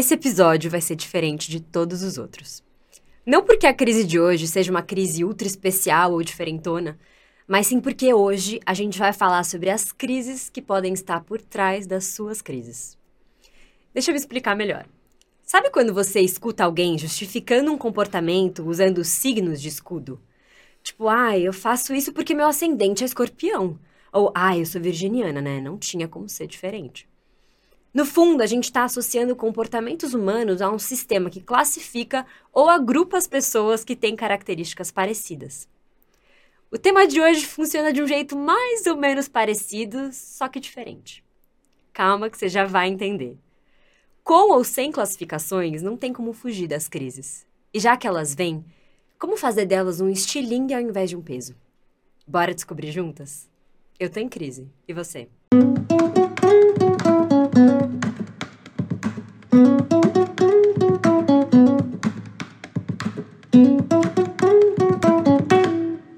Esse episódio vai ser diferente de todos os outros. Não porque a crise de hoje seja uma crise ultra especial ou diferentona, mas sim porque hoje a gente vai falar sobre as crises que podem estar por trás das suas crises. Deixa eu me explicar melhor. Sabe quando você escuta alguém justificando um comportamento usando signos de escudo? Tipo, ah, eu faço isso porque meu ascendente é escorpião. Ou, ah, eu sou virginiana, né? Não tinha como ser diferente. No fundo, a gente está associando comportamentos humanos a um sistema que classifica ou agrupa as pessoas que têm características parecidas. O tema de hoje funciona de um jeito mais ou menos parecido, só que diferente. Calma que você já vai entender. Com ou sem classificações, não tem como fugir das crises. E já que elas vêm, como fazer delas um estilingue ao invés de um peso? Bora descobrir juntas? Eu tô em crise. E você?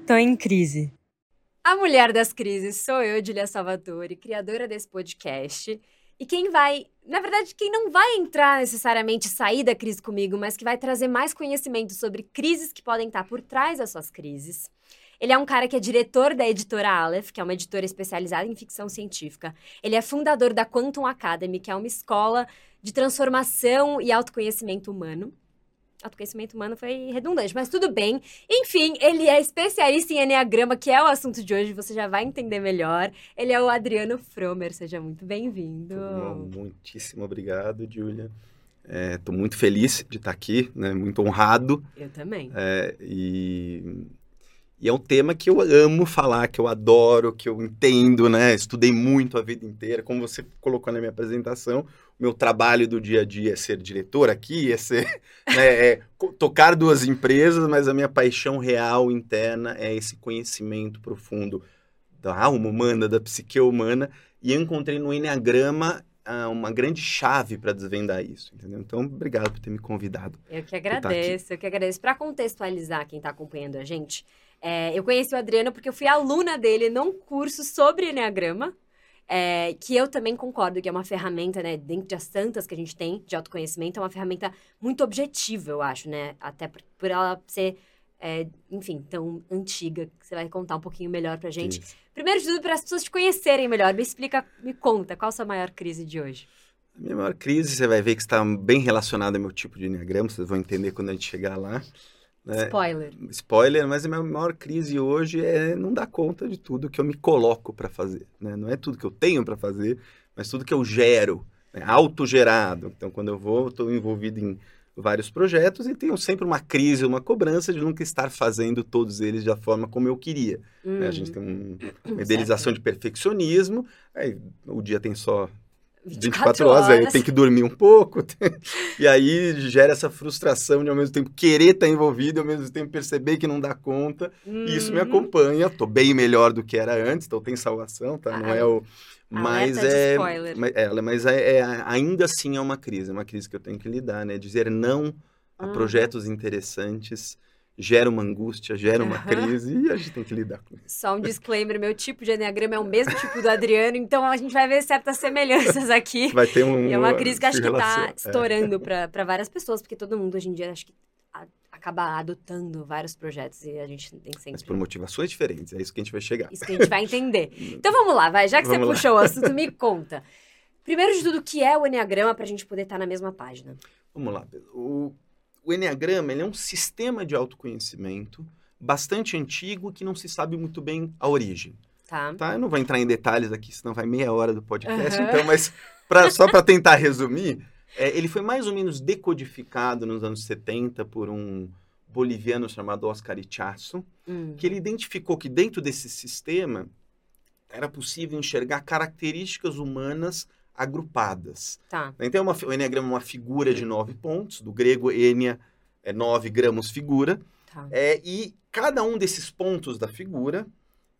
Tô em crise. A mulher das crises sou eu, Julia Salvatore, criadora desse podcast. E quem vai, na verdade, quem não vai entrar necessariamente sair da crise comigo, mas que vai trazer mais conhecimento sobre crises que podem estar por trás das suas crises. Ele é um cara que é diretor da editora Aleph, que é uma editora especializada em ficção científica. Ele é fundador da Quantum Academy, que é uma escola de transformação e autoconhecimento humano autoconhecimento humano foi redundante, mas tudo bem. Enfim, ele é especialista em Enneagrama, que é o assunto de hoje, você já vai entender melhor. Ele é o Adriano Fromer, seja muito bem-vindo. Muitíssimo obrigado, Julia. Estou é, muito feliz de estar aqui, né? muito honrado. Eu também. É, e e é um tema que eu amo falar, que eu adoro, que eu entendo, né? Estudei muito a vida inteira. Como você colocou na minha apresentação, o meu trabalho do dia a dia é ser diretor aqui, é ser né, é tocar duas empresas, mas a minha paixão real interna é esse conhecimento profundo da alma humana, da psique humana. E eu encontrei no Enneagrama ah, uma grande chave para desvendar isso, entendeu? Então, obrigado por ter me convidado. Eu que agradeço, eu que agradeço. Para contextualizar quem está acompanhando a gente, é, eu conheci o Adriano porque eu fui aluna dele num curso sobre Enneagrama, é, que eu também concordo que é uma ferramenta, né, dentro das tantas que a gente tem de autoconhecimento, é uma ferramenta muito objetiva, eu acho, né? Até por, por ela ser, é, enfim, tão antiga, que você vai contar um pouquinho melhor pra gente. Isso. Primeiro de tudo, para as pessoas te conhecerem melhor, me explica, me conta, qual a sua maior crise de hoje? A minha maior crise, você vai ver que está bem relacionada ao meu tipo de Enneagrama, vocês vão entender quando a gente chegar lá. Né? Spoiler. Spoiler, mas a minha maior crise hoje é não dar conta de tudo que eu me coloco para fazer. Né? Não é tudo que eu tenho para fazer, mas tudo que eu gero, né? autogerado. Então, quando eu vou, estou envolvido em vários projetos e tenho sempre uma crise, uma cobrança de nunca estar fazendo todos eles da forma como eu queria. Hum. Né? A gente tem um, uma idealização de perfeccionismo, aí, o dia tem só 24 horas, horas. aí tem que dormir um pouco. E aí gera essa frustração de ao mesmo tempo querer estar envolvido e ao mesmo tempo perceber que não dá conta. Uhum. E isso me uhum. acompanha. Tô bem melhor do que era antes, então tem salvação, tá? Não é o. Mas é, mas, é, mas é, é, ainda assim é uma crise, é uma crise que eu tenho que lidar, né? Dizer não a uhum. projetos interessantes gera uma angústia, gera uma crise e a gente tem que lidar com isso. Só um disclaimer, meu tipo de enneagrama é o mesmo tipo do Adriano, então a gente vai ver certas semelhanças aqui. Vai ter um... E é uma crise que acho que está é. estourando é. para várias pessoas, porque todo mundo hoje em dia acho que acaba adotando vários projetos e a gente tem sempre... Mas por motivações diferentes, é isso que a gente vai chegar. Isso que a gente vai entender. Então vamos lá, vai, já que vamos você lá. puxou o assunto, me conta. Primeiro de tudo, o que é o Enneagrama para a gente poder estar tá na mesma página? Vamos lá, Pedro. O o Enneagrama ele é um sistema de autoconhecimento bastante antigo que não se sabe muito bem a origem. Tá. tá? Eu não vou entrar em detalhes aqui, senão vai meia hora do podcast. Uhum. Então, mas pra, só para tentar resumir, é, ele foi mais ou menos decodificado nos anos 70 por um boliviano chamado Oscar Ichazo, uhum. que ele identificou que dentro desse sistema era possível enxergar características humanas agrupadas. Tá. Então, é uma, o Enneagrama é uma figura de nove pontos, do grego Enia é nove gramos figura. Tá. É, e cada um desses pontos da figura,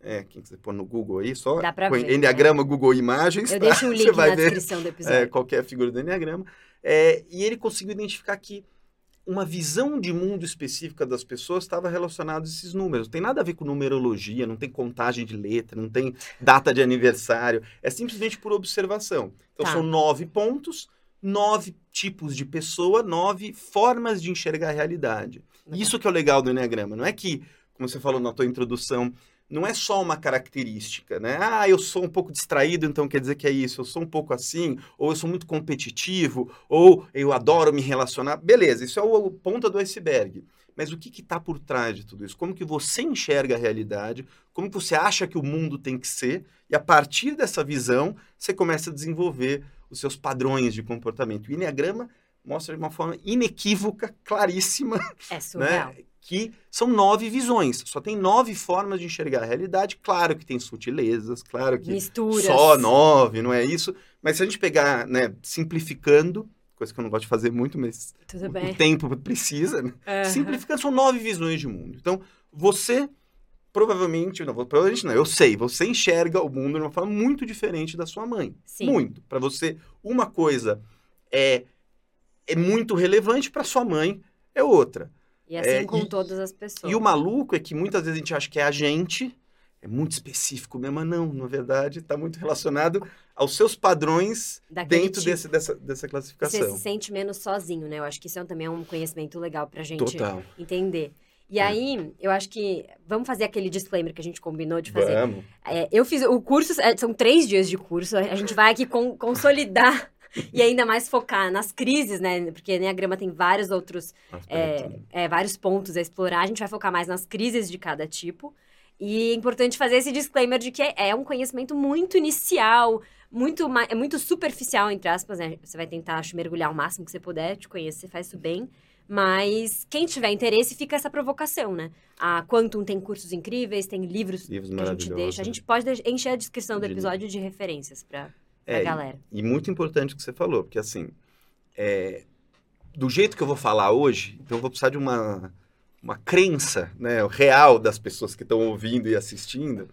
é, quem quiser pôr no Google aí, só Dá pra ver, Enneagrama, né? Google Imagens. Eu tá? deixo um link na descrição do episódio. É, qualquer figura do Enneagrama. É, e ele conseguiu identificar que uma visão de mundo específica das pessoas estava relacionada a esses números. Não tem nada a ver com numerologia, não tem contagem de letra, não tem data de aniversário. É simplesmente por observação. Então, tá. são nove pontos, nove tipos de pessoa, nove formas de enxergar a realidade. Isso que é o legal do Enneagrama. Não é que, como você falou na tua introdução, não é só uma característica, né? Ah, eu sou um pouco distraído, então quer dizer que é isso. Eu sou um pouco assim, ou eu sou muito competitivo, ou eu adoro me relacionar. Beleza, isso é o, o ponta do iceberg. Mas o que está por trás de tudo isso? Como que você enxerga a realidade? Como que você acha que o mundo tem que ser? E a partir dessa visão, você começa a desenvolver os seus padrões de comportamento. O Enneagrama mostra de uma forma inequívoca, claríssima, É surreal. né? Que são nove visões. Só tem nove formas de enxergar a realidade. Claro que tem sutilezas, claro que Misturas. só nove, não é isso. Mas se a gente pegar, né, simplificando, coisa que eu não gosto de fazer muito, mas o bem. tempo precisa, né? Aham. Simplificando, são nove visões de mundo. Então, você provavelmente, não, provavelmente não, eu sei, você enxerga o mundo de uma forma muito diferente da sua mãe. Sim. Muito. Para você, uma coisa é, é muito relevante, para sua mãe é outra. E assim É, com e- todas as pessoas. E o maluco é que muitas vezes a gente acha que é a gente, é muito específico mesmo, mas não, na verdade, está muito relacionado aos seus padrões Daquele dentro tipo. desse, dessa, dessa Você classificação. se sente menos sozinho, né? Eu acho que isso é também é um conhecimento legal pra gente Total. entender. E É. aí, eu acho que. Vamos fazer aquele disclaimer que a gente combinou de fazer. Vamos. É, eu fiz o curso, é, são três dias de curso, a gente vai aqui con- consolidar e ainda mais focar nas crises, né? Porque Enneagrama tem vários outros, Aspecto. é, vários pontos a explorar, a gente vai focar mais nas crises de cada tipo. E é importante fazer esse disclaimer de que é, é um conhecimento muito inicial, muito, é muito superficial, entre aspas, né? Você vai tentar, acho, mergulhar o máximo que você puder, te conhecer, faz isso bem. Mas quem tiver interesse, fica essa provocação, né? A Quantum tem cursos incríveis, tem livros Livros que a gente deixa. A gente pode de- encher a descrição do episódio de referências pra, É, galera. E muito importante o que você falou, porque assim, é, do jeito que eu vou falar hoje, então eu vou precisar de uma, uma crença né, real das pessoas que estão ouvindo e assistindo,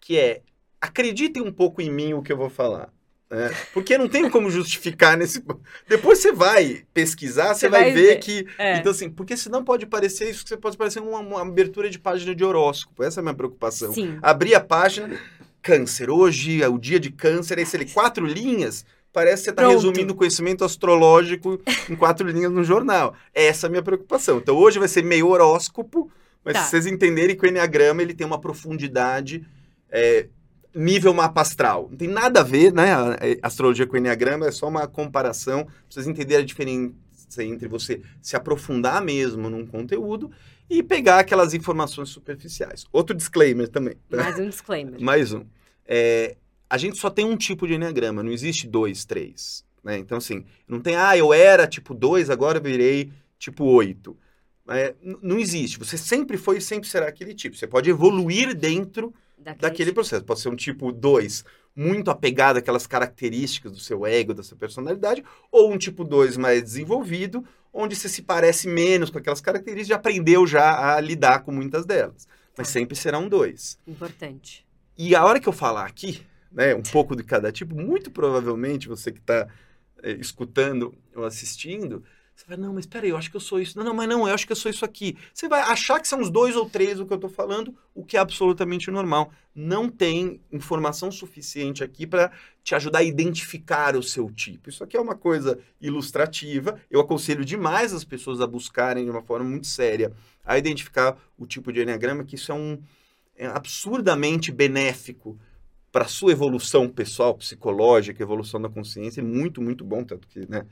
que é, acreditem um pouco em mim o que eu vou falar. né? Porque não tem como justificar nesse... Depois você vai pesquisar, você, Você vai, vai ver, ver. que... É. Então assim, porque senão pode parecer isso, que você pode parecer uma, uma abertura de página de horóscopo. Essa é a minha preocupação. Sim. Abrir a página, câncer. Hoje é o dia de câncer, aí você lê quatro linhas, parece que você está resumindo o conhecimento astrológico em quatro linhas no jornal. Essa é a minha preocupação. Então hoje vai ser meio horóscopo, mas Tá. se vocês entenderem que o Enneagrama ele tem uma profundidade é, nível mapa astral. Não tem nada a ver, né? A, a astrologia com o Enneagrama é só uma comparação, pra vocês entenderem a diferença entre você se aprofundar mesmo num conteúdo e pegar aquelas informações superficiais. Outro disclaimer também. tá? Mais um disclaimer. Mais um. É, a gente só tem um tipo de enneagrama, não existe dois, três. Né? Então, assim, não tem, ah, eu era tipo dois, agora eu virei tipo oito. É, não existe. Você sempre foi e sempre será aquele tipo. Você pode evoluir dentro Daquele, daquele processo. Pode ser um tipo dois, muito apegado àquelas características do seu ego, da sua personalidade, ou um tipo dois mais desenvolvido, onde você se parece menos com aquelas características e aprendeu já a lidar com muitas delas. Mas sempre será um dois. Importante. E a hora que eu falar aqui, né, um pouco de cada tipo, muito provavelmente você que está escutando ou assistindo, você vai, não, mas peraí, eu acho que eu sou isso. Não, não, mas não, eu acho que eu sou isso aqui. Você vai achar que são os dois ou três o que eu estou falando, o que é absolutamente normal. Não tem informação suficiente aqui para te ajudar a identificar o seu tipo. Isso aqui é uma coisa ilustrativa. Eu aconselho demais as pessoas a buscarem de uma forma muito séria a identificar o tipo de enneagrama, que isso é um é absurdamente benéfico para a sua evolução pessoal, psicológica, evolução da consciência, é muito, muito bom, tanto que, né?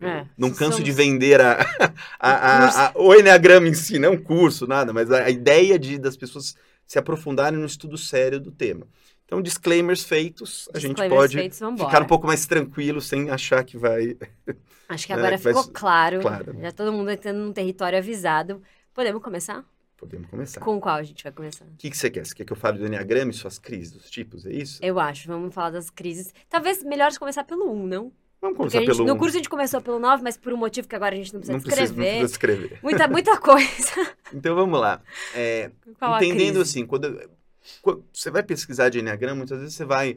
É, não canso somos- de vender a, a, a- a- o Enneagrama em si, não é um curso, nada, mas a, ideia de das pessoas se aprofundarem no estudo sério do tema. Então, disclaimers feitos, a gente pode feitos, ficar um pouco mais tranquilo sem achar que vai. Acho que né, agora vai ficou su- claro. claro. Já todo mundo entrando num território avisado. Podemos começar? Podemos começar. Com qual a gente vai começar? O que, que você quer? Você quer que eu fale do Enneagrama e suas crises, dos tipos, é isso? Eu acho, vamos falar das crises. Talvez melhor começar pelo 1, não? Vamos começar gente, pelo no curso a gente começou pelo 9, mas por um motivo que agora a gente não precisa não precisa, não descrever. precisa escrever. Muita, muita coisa. Então vamos lá. É, Qual a entendendo assim, quando, quando você vai pesquisar de Enneagrama, muitas vezes você vai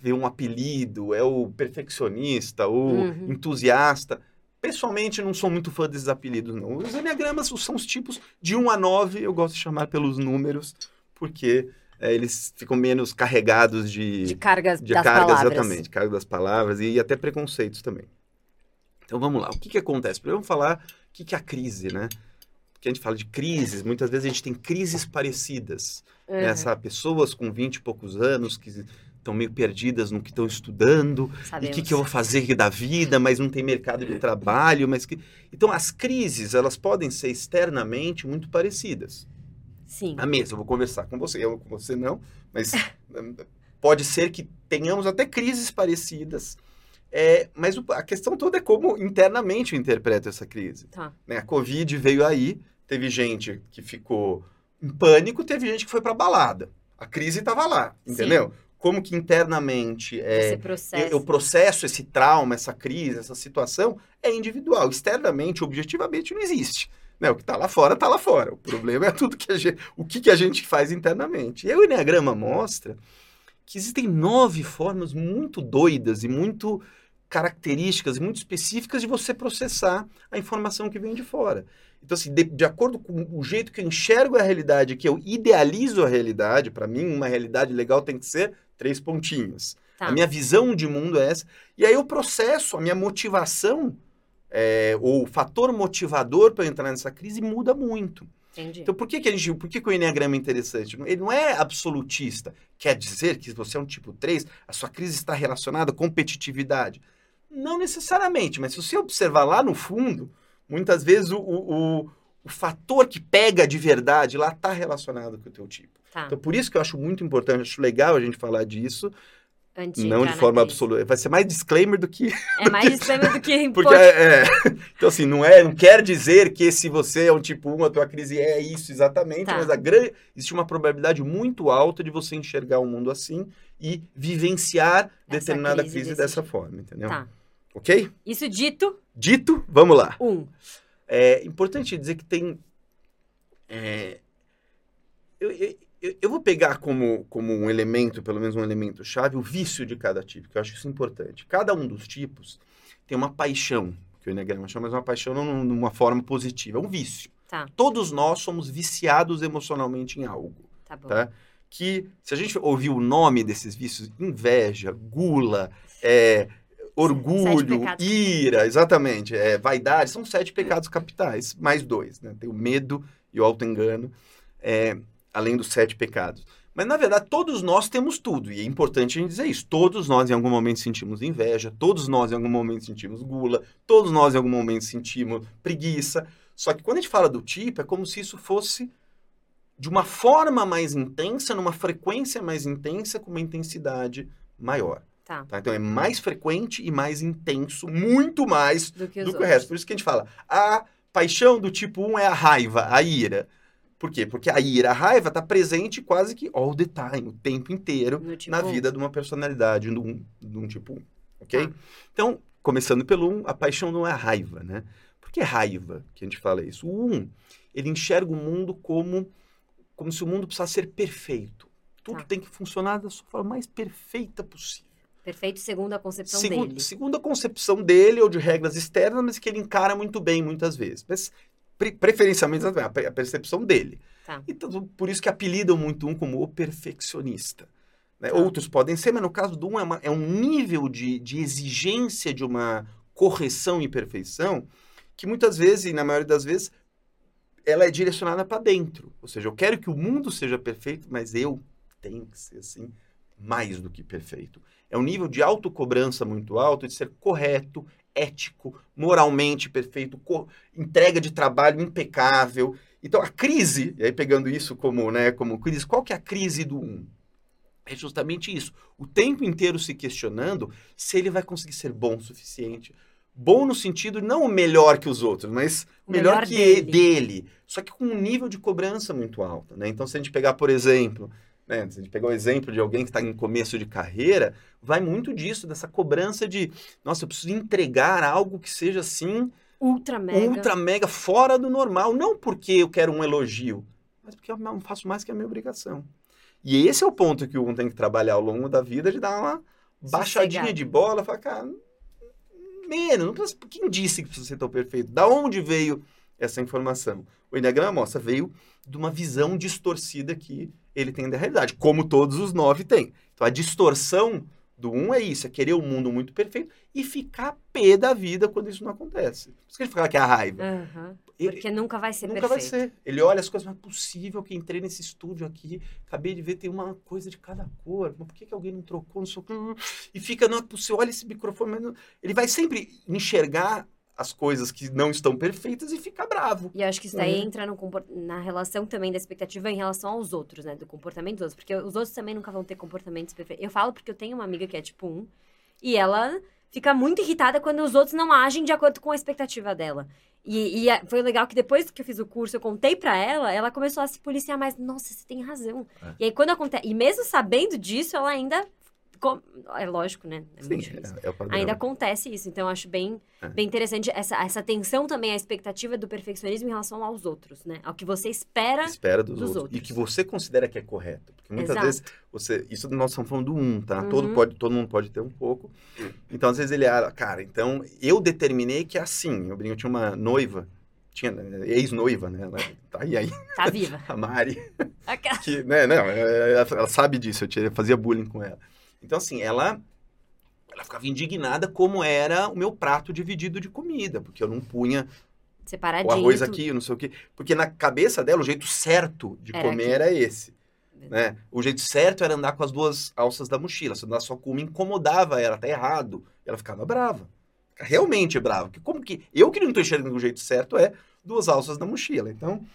ver um apelido, é o perfeccionista, o Uhum. entusiasta. Pessoalmente, não sou muito fã desses apelidos, não. Os Enneagramas são os tipos de 1 a 9, eu gosto de chamar pelos números, porque é, eles ficam menos carregados de, De cargas de das cargas, palavras. exatamente, carga das palavras e até preconceitos também. Então vamos lá, o que, que acontece? Primeiro vamos falar o que, que é a crise, né? Porque a gente fala de crises, muitas vezes a gente tem crises parecidas. Uhum. Né? Sabe? Pessoas com 20 e poucos anos que estão meio perdidas no que estão estudando, e o Sabemos. que, que eu vou fazer da vida, mas não tem mercado de trabalho, mas que... Então as crises, elas podem ser externamente muito parecidas. Sim. A mesa, eu vou conversar com você, eu com você não, mas pode ser que tenhamos até crises parecidas. É, mas a questão toda é como internamente eu interpreto essa crise. Tá. né? A Covid veio aí, teve gente que ficou em pânico, teve gente que foi para balada. A crise estava lá, Sim. Como que internamente é, eu, eu processo esse trauma, essa crise, essa situação, é individual. Externamente, objetivamente, não existe. Né? O que está lá fora, está lá fora. O problema é tudo que a gente, o que, que a gente faz internamente. E aí o Enneagrama mostra que existem nove formas muito doidas e muito características e muito específicas de você processar a informação que vem de fora. Então, assim, de, de acordo com o jeito que eu enxergo a realidade, que eu idealizo a realidade, para mim, uma realidade legal tem que ser três pontinhos. Tá. A minha visão de mundo é essa. E aí eu processo, a minha motivação, é, ou o fator motivador para eu entrar nessa crise muda muito. Entendi. Então, por que, que a gente, por que, que o Enneagrama é interessante? Ele não é absolutista. Quer dizer que se você é um tipo 3, a sua crise está relacionada à competitividade. Não necessariamente, mas se você observar lá no fundo, muitas vezes o, o, o, fator que pega de verdade lá está relacionado com o teu tipo. Tá. Então, por isso que eu acho muito importante, acho legal a gente falar disso, Antes não de forma absoluta. Vai ser mais disclaimer do que É mais disclaimer do que porque é, é. Então, assim, não é, não quer dizer que se você é um tipo 1, a tua crise é isso exatamente, Tá. mas a grande, existe uma probabilidade muito alta de você enxergar o mundo assim e vivenciar Essa determinada crise crise, dessa forma, entendeu? Tá. Ok? Isso dito, Dito, vamos lá. um. É importante dizer que tem. é, eu, eu- eu- vou pegar como, como um elemento, pelo menos um elemento chave, o vício de cada tipo, que eu acho isso importante. Cada um dos tipos tem uma paixão, que o Enneagrama chama, mas uma paixão não numa forma positiva, é um vício. Tá, Todos nós somos viciados emocionalmente em algo, tá bom. tá? Que, se a gente ouvir o nome desses vícios, inveja, gula, é, orgulho, ira, exatamente, é, vaidade, são sete pecados capitais, mais dois, né? Tem o medo e o auto-engano, é, além dos sete pecados. Mas, na verdade, todos nós temos tudo, e é importante a gente dizer isso. Todos nós, em algum momento, sentimos inveja, todos nós, em algum momento, sentimos gula, todos nós, em algum momento, sentimos preguiça. Só que quando a gente fala do tipo, é como se isso fosse de uma forma mais intensa, numa frequência mais intensa, com uma intensidade maior. Tá. tá? Então, é mais frequente e mais intenso, muito mais Do que do que o resto. Por isso que a gente fala, a paixão do tipo 1 é a raiva, a ira. Por quê? Porque a ira, a raiva está presente quase que all the time, o tempo inteiro, tipo na um. vida de uma personalidade de um, de um tipo 1. Ok? Tá. Então, começando pelo 1, a paixão não é a raiva, né? Por que raiva que a gente fala isso? O 1, ele enxerga o mundo como, como se o mundo precisasse ser perfeito. Tudo Tá. tem que funcionar da sua forma mais perfeita possível. Perfeito segundo a concepção Segu- dele. Segundo a concepção dele ou de regras externas, mas que ele encara muito bem muitas vezes. Mas pre- preferencialmente a percepção dele. Tá. Então, por isso que apelidam muito um como o perfeccionista. né? Tá. Outros podem ser, mas no caso do um é, uma- é um nível de, de exigência de uma correção e perfeição que muitas vezes, e na maioria das vezes, ela é direcionada para dentro. Ou seja, eu quero que o mundo seja perfeito, mas eu tenho que ser assim mais do que perfeito. É um nível de autocobrança muito alto, de ser correto, ético, moralmente perfeito, entrega de trabalho impecável. Então a crise, e aí pegando isso como, né, como crise, qual que é a crise do um? É justamente isso. O tempo inteiro se questionando se ele vai conseguir ser bom o suficiente. Bom no sentido não o melhor que os outros, mas O melhor, melhor que dele. dele. Só que com um nível de cobrança muito alto. Né? Então, se a gente pegar, por exemplo, né, se a gente pegar o exemplo de alguém que está em começo de carreira, vai muito disso, dessa cobrança de, nossa, eu preciso entregar algo que seja assim, Ultra mega. ultra mega fora do normal. Não porque eu quero um elogio, mas porque eu não faço mais que a minha obrigação. E esse é o ponto que o um tem que trabalhar ao longo da vida, de dar uma baixadinha Sossegado. de bola, falar, cara, menos, não precisa, quem disse que precisa ser tão perfeito? Da onde veio essa informação? O Enneagrama mostra, veio de uma visão distorcida que ele tem da realidade, como todos os nove têm. Então, a distorção do um é isso, é querer o mundo muito perfeito e ficar pé da vida quando isso não acontece. Por isso que ele fala que é a raiva. Ele- Porque nunca vai ser Nunca perfeito. vai ser. Ele olha as coisas, mas é possível que entrei nesse estúdio aqui, acabei de ver, tem uma coisa de cada cor. Mas por que, que alguém não trocou? Não quê. E fica, não é possível, olha esse microfone. mas não- Ele vai sempre enxergar as coisas que não estão perfeitas e fica bravo. E eu acho que isso daí Uhum. entra na relação também da expectativa em relação aos outros, né? Do comportamento dos outros. Porque os outros também nunca vão ter comportamentos perfeitos. Eu falo porque eu tenho uma amiga que é tipo um, e ela fica muito irritada quando os outros não agem de acordo com a expectativa dela. E, e é- foi legal que depois que eu fiz o curso, eu contei pra ela, ela começou a se policiar mais. Nossa, você tem razão. É. E aí, quando acontece. E mesmo sabendo disso, ela ainda. Com- É lógico, né? É Sim, é, é. Ainda acontece isso. Então, eu acho bem, É. bem interessante essa, essa tensão também, a expectativa do perfeccionismo em relação aos outros, né? Ao que você espera. espera dos, dos outros. outros. E que você considera que é correto. Porque muitas Exato. vezes você. Isso nós estamos falando do um, tá? Uhum. Todo, pode, todo mundo pode ter um pouco. Então, às vezes ele ah, cara, então eu determinei que é assim. Eu, brinco, eu tinha uma noiva, tinha né, ex-noiva, né? Ela tá aí, aí, Tá viva. a Mari. Aquela- que, né, não, ela, sabe disso, eu fazia bullying com ela. Então, assim, ela, ela ficava indignada como era o meu prato dividido de comida, porque eu não punha o Separadinho. arroz tudo. aqui, não sei o quê. Porque na cabeça dela, o jeito certo de Era comer aqui. era esse. Né? O jeito certo era andar com as duas alças da mochila. Se andar só com uma, incomodava ela, tá errado. Ela ficava brava. Realmente brava. Como que. Eu que não tô enxergando o jeito certo é duas alças da mochila. Então,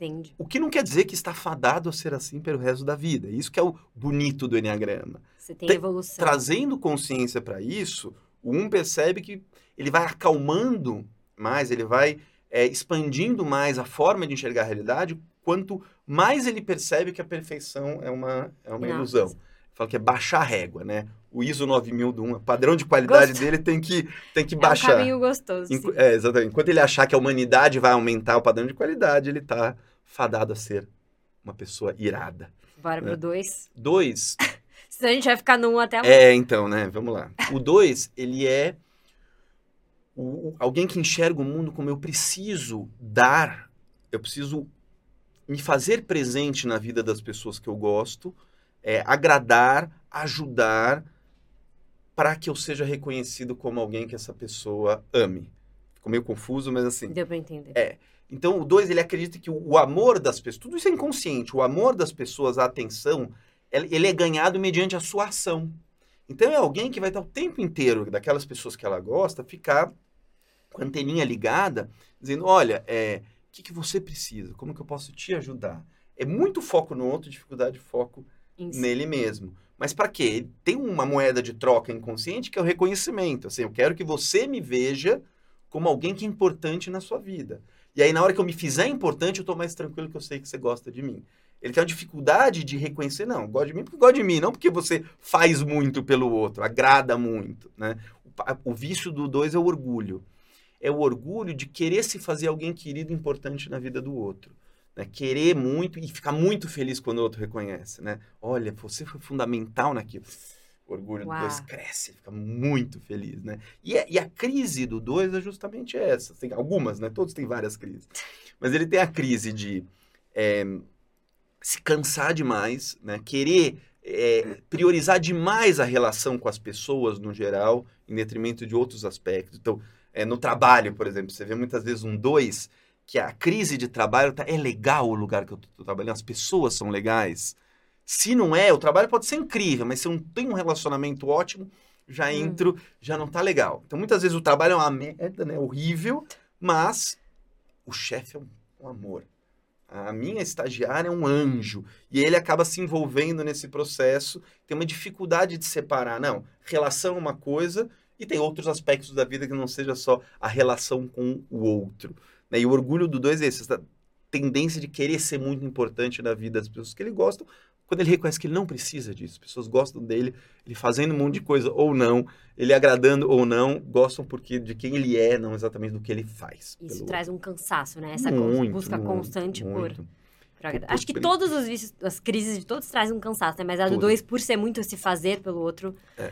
Entende? o que não quer dizer que está fadado a ser assim pelo resto da vida. Isso que é o bonito do Enneagrama. Você tem evolução. Trazendo consciência para isso, o um percebe que ele vai acalmando mais, ele vai é, expandindo mais a forma de enxergar a realidade, quanto mais ele percebe que a perfeição é uma, é uma ilusão. Fala que é baixar a régua, né? O ISO 9000 do 1, o padrão de qualidade Gosto. dele tem que, tem que É um baixar. caminho gostoso. Enqu- sim. é, exatamente. Enquanto ele achar que a humanidade vai aumentar o padrão de qualidade, ele está fadado a ser uma pessoa irada. Bora pro É. dois. Dois, Senão a gente vai ficar no um até o. É, então, né? Vamos lá. O 2, ele é o- alguém que enxerga o mundo como eu preciso dar, eu preciso me fazer presente na vida das pessoas que eu gosto, é, agradar, ajudar, para que eu seja reconhecido como alguém que essa pessoa ame. Ficou meio confuso, mas assim. Deu pra entender. É. Então, o dois, ele acredita que o, amor das pessoas, tudo isso é inconsciente, o amor das pessoas, a atenção, ele, é ganhado mediante a sua ação. Então, é alguém que vai estar o tempo inteiro, daquelas pessoas que ela gosta, ficar com a anteninha ligada, dizendo, olha, é, o que, que você precisa? Como que eu posso te ajudar? É muito foco no outro, dificuldade de foco si. nele mesmo. Mas para quê? Tem uma moeda de troca inconsciente que é o reconhecimento. Assim, eu quero que você me veja como alguém que é importante na sua vida. E aí, na hora que eu me fizer importante, eu tô mais tranquilo que eu sei que você gosta de mim. Ele tem uma dificuldade de reconhecer, não, gosta de mim porque gosta de mim, não porque você faz muito pelo outro, agrada muito, né? O, o vício do dois é o orgulho. É o orgulho de querer se fazer alguém querido e importante na vida do outro. Né? Querer muito e ficar muito feliz quando o outro reconhece, né? Olha, você foi fundamental naquilo. O orgulho Uau. do dois cresce, fica muito feliz, né? E, a- e a crise do dois é justamente essa. Tem algumas, né? Todos têm várias crises. Mas ele tem a crise de é, se cansar demais, né? Querer é, priorizar demais a relação com as pessoas no geral, em detrimento de outros aspectos. Então, é, no trabalho, por exemplo, você vê muitas vezes um dois que a crise de trabalho tá, é legal o lugar que eu estou trabalhando, as pessoas são legais. Se não é, o trabalho pode ser incrível, mas se eu não tem um relacionamento ótimo, já Hum. entro, já não tá legal. Então, muitas vezes o trabalho é uma merda, né? Horrível, mas o chefe é um, um amor. A minha estagiária é um anjo. E ele acaba se envolvendo nesse processo, tem uma dificuldade de separar. Não, relação é uma coisa e tem outros aspectos da vida que não seja só a relação com o outro. né? E o orgulho do dois é esse, essa tendência de querer ser muito importante na vida das pessoas que ele gosta, quando ele reconhece que ele não precisa disso. As pessoas gostam dele, ele fazendo um monte de coisa ou não, ele agradando ou não, gostam porque de quem ele é, não exatamente do que ele faz. Isso pelo traz um cansaço, né? Essa Muito, busca muito, constante por, muito. por Acho que todos os vícios, as crises de todos trazem um cansaço, né? Mas a do Tudo. dois, por ser muito se fazer pelo outro, É.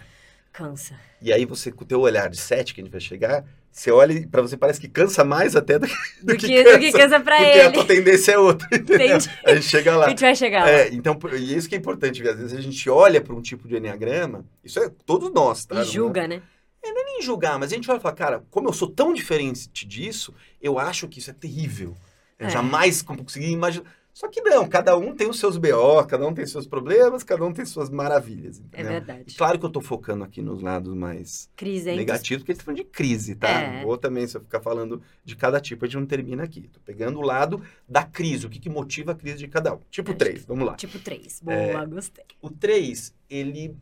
Cansa. E aí você, com o teu olhar de sete, que a gente vai chegar, você olha e pra você parece que cansa mais até do, que, Do que, do que cansa pra porque a ele. tua tendência é outra, entendeu? Entendi. A gente chega A lá. gente vai chegar lá. É, então, por- e isso que é importante, às vezes a gente olha para um tipo de enneagrama, isso é todos nós, tá? E julga, né? Não é nem julgar, mas a gente olha e fala, cara, como eu sou tão diferente disso, eu acho que isso é terrível. Eu É. jamais consegui imaginar. Só que não, cada um tem os seus BO, cada um tem seus problemas, cada um tem suas maravilhas. É entendeu? verdade. E claro que eu tô focando aqui nos lados mais Crise, negativos, porque a gente tá falando de crise, tá? É. Vou também, se eu ficar falando de cada tipo, a gente não termina aqui. Tô pegando o lado da crise, o que, que motiva a crise de cada um. Tipo Acho 3, vamos lá. Tipo 3. Boa, É. gostei. O 3, ele,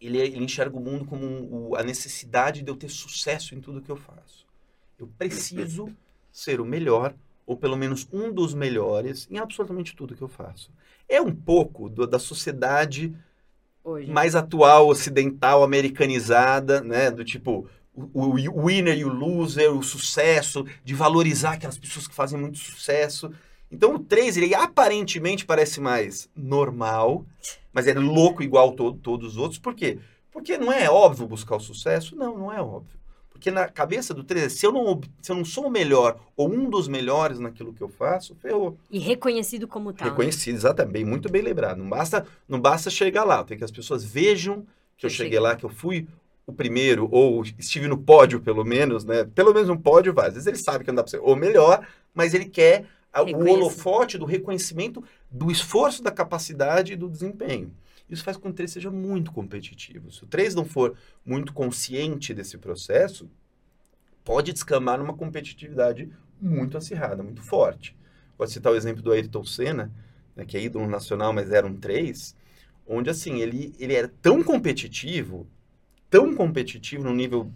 ele, ele enxerga o mundo como um- o- a necessidade de eu ter sucesso em tudo que eu faço. Eu preciso ser o melhor, ou pelo menos um dos melhores, em absolutamente tudo que eu faço. É um pouco do- da sociedade Hoje. mais atual, ocidental, americanizada, né? Do tipo, o, o- winner e o loser, o sucesso, de valorizar aquelas pessoas que fazem muito sucesso. Então o 3, ele aparentemente parece mais normal, mas é louco igual to- todos os outros. Por quê? Porque não é óbvio buscar o sucesso? Não, não é óbvio. Porque na cabeça do 3, se eu não, se eu não sou o melhor ou um dos melhores naquilo que eu faço, ferrou. E reconhecido como tal. né? Reconhecido, exatamente, muito bem lembrado. Não basta, não basta chegar lá, tem que as pessoas vejam que eu Eu cheguei cheguei. lá, que eu fui o primeiro, ou estive no pódio, pelo menos, né? Pelo menos um pódio vai. Às vezes ele sabe que não dá pra ser o melhor, mas ele quer o holofote do reconhecimento do esforço, da capacidade e do desempenho. Isso faz com que o 3 seja muito competitivo. Se o 3 não for muito consciente desse processo, pode descambar numa competitividade muito acirrada, muito forte. Pode citar o exemplo do Ayrton Senna, né, que é ídolo nacional, mas era um 3, onde assim, ele, ele era tão competitivo, tão competitivo num nível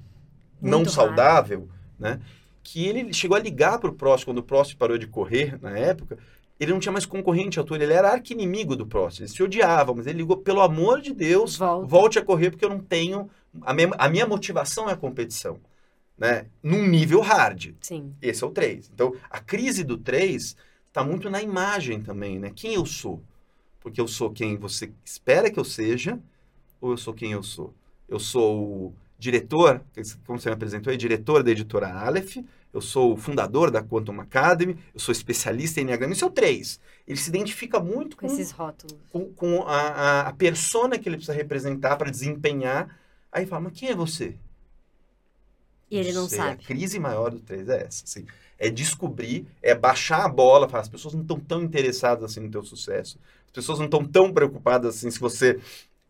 não Muito saudável, né, que ele chegou a ligar para o Prost, quando o Prost parou de correr na época, ele não tinha mais concorrente à ele era arqui-inimigo do Prost, eles se odiavam, mas ele ligou, pelo amor de Deus, Volta. volte a correr porque eu não tenho, a minha, a minha motivação é a competição, né, num nível hard. Sim. Esse é o 3. Então, a crise do 3 está muito na imagem também, né? Quem eu sou? Porque eu sou quem você espera que eu seja, ou eu sou quem eu sou? Eu sou o diretor, como você me apresentou aí, diretor da editora Aleph, eu sou o fundador da Quantum Academy, eu sou especialista em Enneagrama. Isso é o 3. Ele se identifica muito Com com, esses rótulos. com, com a, a, a persona que ele precisa representar para desempenhar. Aí fala, mas quem é você? E ele não sei, sabe. A crise maior do 3 é essa, assim. É descobrir, é baixar a bola, falar, as pessoas não estão tão interessadas assim no teu sucesso. As pessoas não estão tão preocupadas assim se você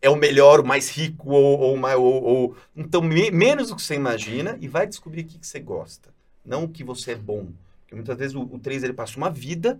é o melhor, o mais rico ou, ou, ou, ou então me- menos do que você imagina e vai descobrir o que, que você gosta, não o que você é bom. Porque muitas vezes o, o 3 ele passa uma vida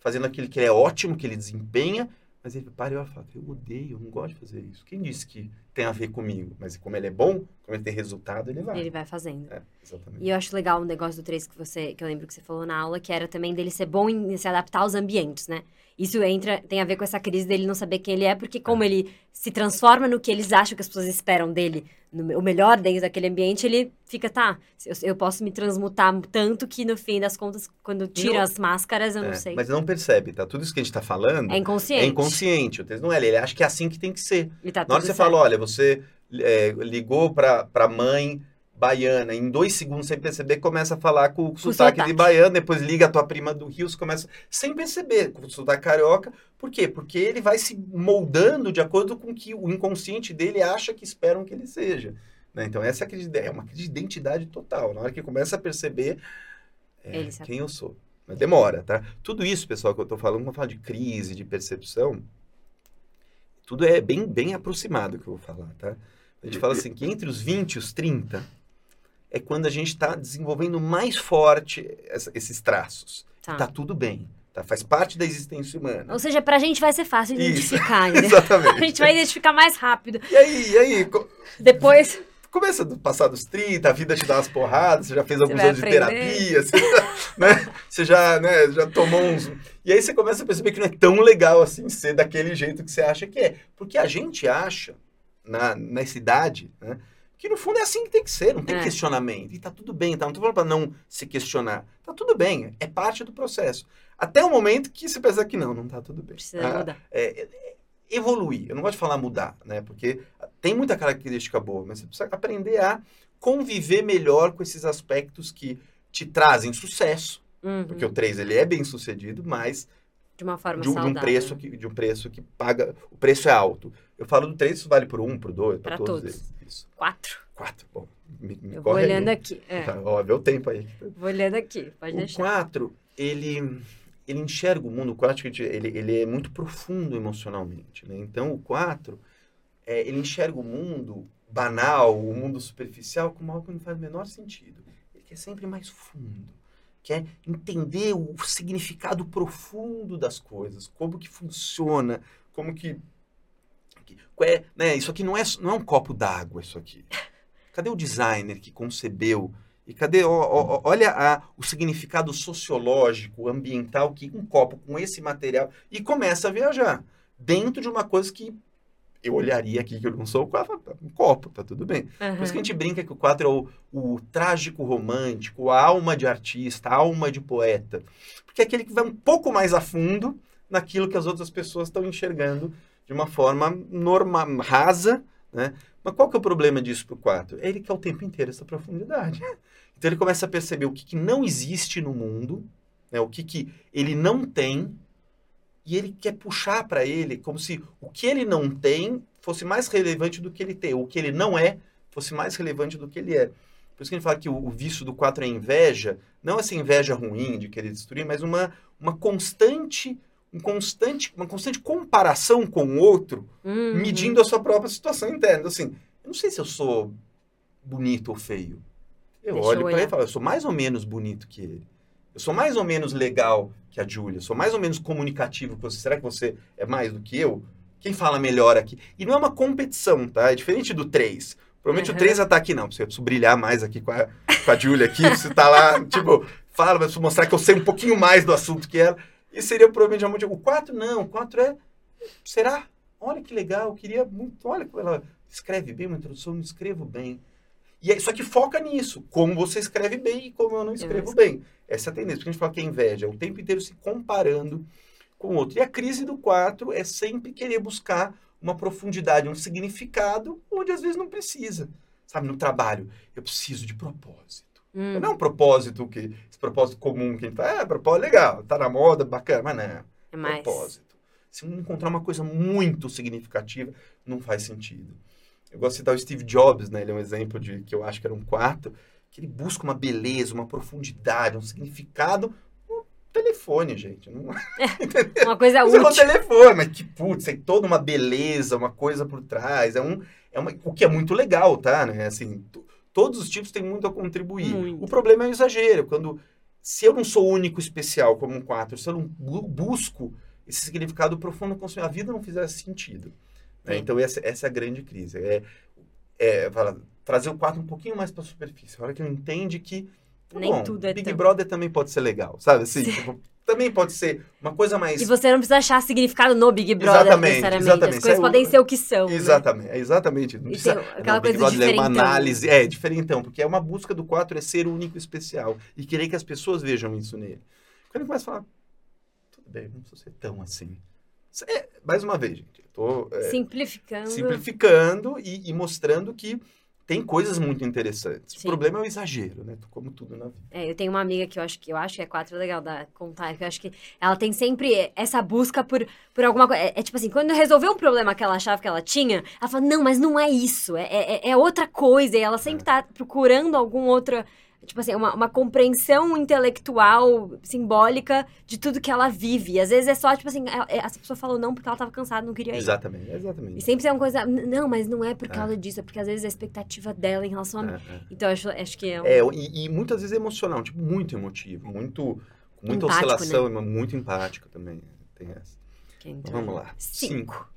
fazendo aquilo que ele é ótimo, que ele desempenha, mas ele para e fala, eu odeio, eu não gosto de fazer isso. Quem disse que tem a ver comigo? Mas como ele é bom, como ele tem resultado, ele vai. Ele vai fazendo. É, exatamente. E eu acho legal um negócio do 3 que você, que eu lembro que você falou na aula, que era também dele ser bom em se adaptar aos ambientes, né? Isso entra, tem a ver com essa crise dele não saber quem ele é, porque como ele se transforma no que eles acham que as pessoas esperam dele, no, o melhor dentro daquele ambiente, ele fica, tá, eu, eu posso me transmutar tanto que no fim das contas, quando tira Não- as máscaras, eu não É, sei. Mas não percebe, tá? Tudo isso que a gente tá falando É inconsciente. é inconsciente. O texto não é, ele acha que é assim que tem que ser. Tá Na hora que você certo. fala, olha, você é, ligou pra, pra mãe baiana, em dois segundos, sem perceber, começa a falar com o sotaque, sotaque. de baiano, depois liga a tua prima do Rio, você começa, sem perceber, com o sotaque carioca. Por quê? Porque ele vai se moldando de acordo com o que o inconsciente dele acha que esperam que ele seja. né? Então, essa é, é uma crise de identidade total. Na hora que começa a perceber é, quem eu sou. Mas demora, tá? Tudo isso, pessoal, que eu tô falando, quando eu falo de crise, de percepção, tudo é bem, bem aproximado que eu vou falar, tá? A gente fala assim que entre os 20 e os 30 é quando a gente está desenvolvendo mais forte essa- esses traços. Tá. Tá tudo bem, tá? Faz parte da existência humana. Ou seja, pra gente vai ser fácil Isso. identificar, entendeu? A Exatamente. gente vai identificar mais rápido. E aí, e aí, Depois, começa a passar dos 30, a vida te dá umas porradas, você já fez alguns anos de aprender. terapia, você já, né? Você já, né, já tomou uns. E aí você começa a perceber que não é tão legal assim ser daquele jeito que você acha que é. Porque a gente acha, na, nessa idade, né? Que no fundo é assim que tem que ser, não tem É. questionamento. E tá tudo bem, tá? Não tô falando pra não se questionar. Tá tudo bem, é parte do processo. Até o momento que você pensa que não, não tá tudo bem. precisa Ah, mudar. é, é, evoluir. Eu não gosto de falar mudar, né? Porque tem muita característica boa, mas você precisa aprender a conviver melhor com esses aspectos que te trazem sucesso. Uhum. Porque o 3 ele é bem sucedido, mas De uma forma de, um- de um saudável. preço que de um preço que paga, o preço é alto. Eu falo do 3, isso vale por um, por dois, para Pra todos, todos. eles. Isso. Quatro. 4, bom. Me, me Eu vou corre aí. olhando aqui. É, Tá, ó, vê o tempo aí. vou olhando aqui. Pode O deixar. 4, ele, ele enxerga o mundo, o 4 ele, ele é muito profundo emocionalmente, né? Então, o 4, é, ele enxerga o mundo banal, o mundo superficial, como algo que não faz o menor sentido. Ele quer sempre mais fundo, quer entender o significado profundo das coisas, como que funciona, como que... é, né? Isso aqui não é, não é um copo d'água, isso aqui. Cadê o designer que concebeu e cadê, ó, ó, olha a- o significado sociológico, ambiental que um copo com esse material e começa a viajar dentro de uma coisa que eu olharia aqui que eu não sou o quatro, tá, um copo, tá tudo bem. Por isso que a gente brinca que o 4 é o, o trágico romântico, a alma de artista, a alma de poeta. Porque é aquele que vai um pouco mais a fundo naquilo que as outras pessoas estão enxergando de uma forma norma, rasa, né? Mas qual que é o problema disso pro 4? É ele quer o tempo inteiro essa profundidade. Então ele começa a perceber o que, que não existe no mundo, né? o que, que ele não tem, e ele quer puxar para ele como se o que ele não tem fosse mais relevante do que ele tem, ou o que ele não é fosse mais relevante do que ele é. Por isso que ele fala que o, o vício do 4 é inveja, não essa inveja ruim de querer destruir, mas uma, uma constante, um constante, uma constante comparação com o outro, Uhum. medindo a sua própria situação interna. Assim, eu não sei se eu sou bonito ou feio. Eu Deixa olho para ele e falo, eu sou mais ou menos bonito que ele. Eu sou mais ou menos legal que a Júlia. Eu sou mais ou menos comunicativo que você. Será que você é mais do que eu? Quem fala melhor aqui? E não é uma competição, tá? É diferente do 3. Provavelmente Uhum. o 3 já tá aqui, não. Eu preciso brilhar mais aqui com a, com a Júlia aqui. Você tá lá, tipo, fala, mas preciso mostrar que eu sei um pouquinho mais do assunto que ela. E seria provavelmente realmente o 4 não. O 4 é. Será? Olha que legal, eu queria muito. Olha como ela escreve bem uma introdução, eu não escrevo bem. E aí, só que foca nisso, como você escreve bem e como eu não escrevo bem. Essa é a tendência, porque a gente fala que é inveja, é o tempo inteiro se comparando com o outro. E a crise do 4 é sempre querer buscar uma profundidade, um significado, onde às vezes não precisa. Sabe, no trabalho, eu preciso de propósito. Hum. Não é um propósito que, esse propósito comum que a gente fala, é, propósito legal, tá na moda, bacana, mas não. É mais. propósito. Se não encontrar uma coisa muito significativa, não faz sentido. Eu gosto de citar o Steve Jobs, né? Ele é um exemplo de que eu acho que era um quarto, que ele busca uma beleza, uma profundidade, um significado telefone, gente. Não Uma coisa no útil. telefone, mas que putz, tem toda uma beleza, uma coisa por trás. É um, é uma, o que é muito legal, tá? Né? Assim, todos os tipos têm muito a contribuir. Muito. O problema é o exagero. Quando, se eu não sou único especial como um 4, se eu não bu- busco esse significado profundo, a vida não fizesse sentido. né? Então, essa, essa é a grande crise. É, é fala, trazer o 4 um pouquinho mais para a superfície. A hora que eu entende que tá Nem bom, tudo é Big tão- Brother também pode ser legal, sabe? Assim, tipo, também pode ser uma coisa mais E você não precisa achar significado no Big Brother Exatamente, necessariamente. exatamente. As coisas É podem ser o que são. né? Exatamente, é exatamente. Não E precisa, aquela coisa Brother é uma análise, é, diferentão, porque é uma busca do 4 é ser único e especial e querer que as pessoas vejam isso nele. Quando ele começa a falar, tudo bem, não precisa ser tão assim. É- mais uma vez, gente, tô é, Simplificando. simplificando e, e mostrando que tem coisas muito interessantes. Sim. O problema é o exagero, né? Como tudo na vida. É, eu tenho uma amiga que eu acho que eu acho que é quatro é legal da contar, que eu acho que ela tem sempre essa busca por, por alguma coisa. É, é tipo assim, quando resolveu um problema que ela achava que ela tinha, ela fala, não, mas não é isso, é, é, é outra coisa. E ela sempre tá procurando algum outra. Tipo assim, uma, uma compreensão intelectual, simbólica de tudo que ela vive. E às vezes é só, tipo assim, é- essa pessoa falou não porque ela tava cansada, não queria ir. Exatamente, E exatamente. sempre é uma coisa, "N- não, mas não é por É. causa disso, é porque às vezes a expectativa dela em relação a mim. É, é. Então, acho, acho que é um... É, e, e muitas vezes é emocional, tipo, muito emotivo, muito, com muita Empático, né? oscilação, mas muito empático também. Tem essa. Então, entra- vamos lá. Cinco. Cinco.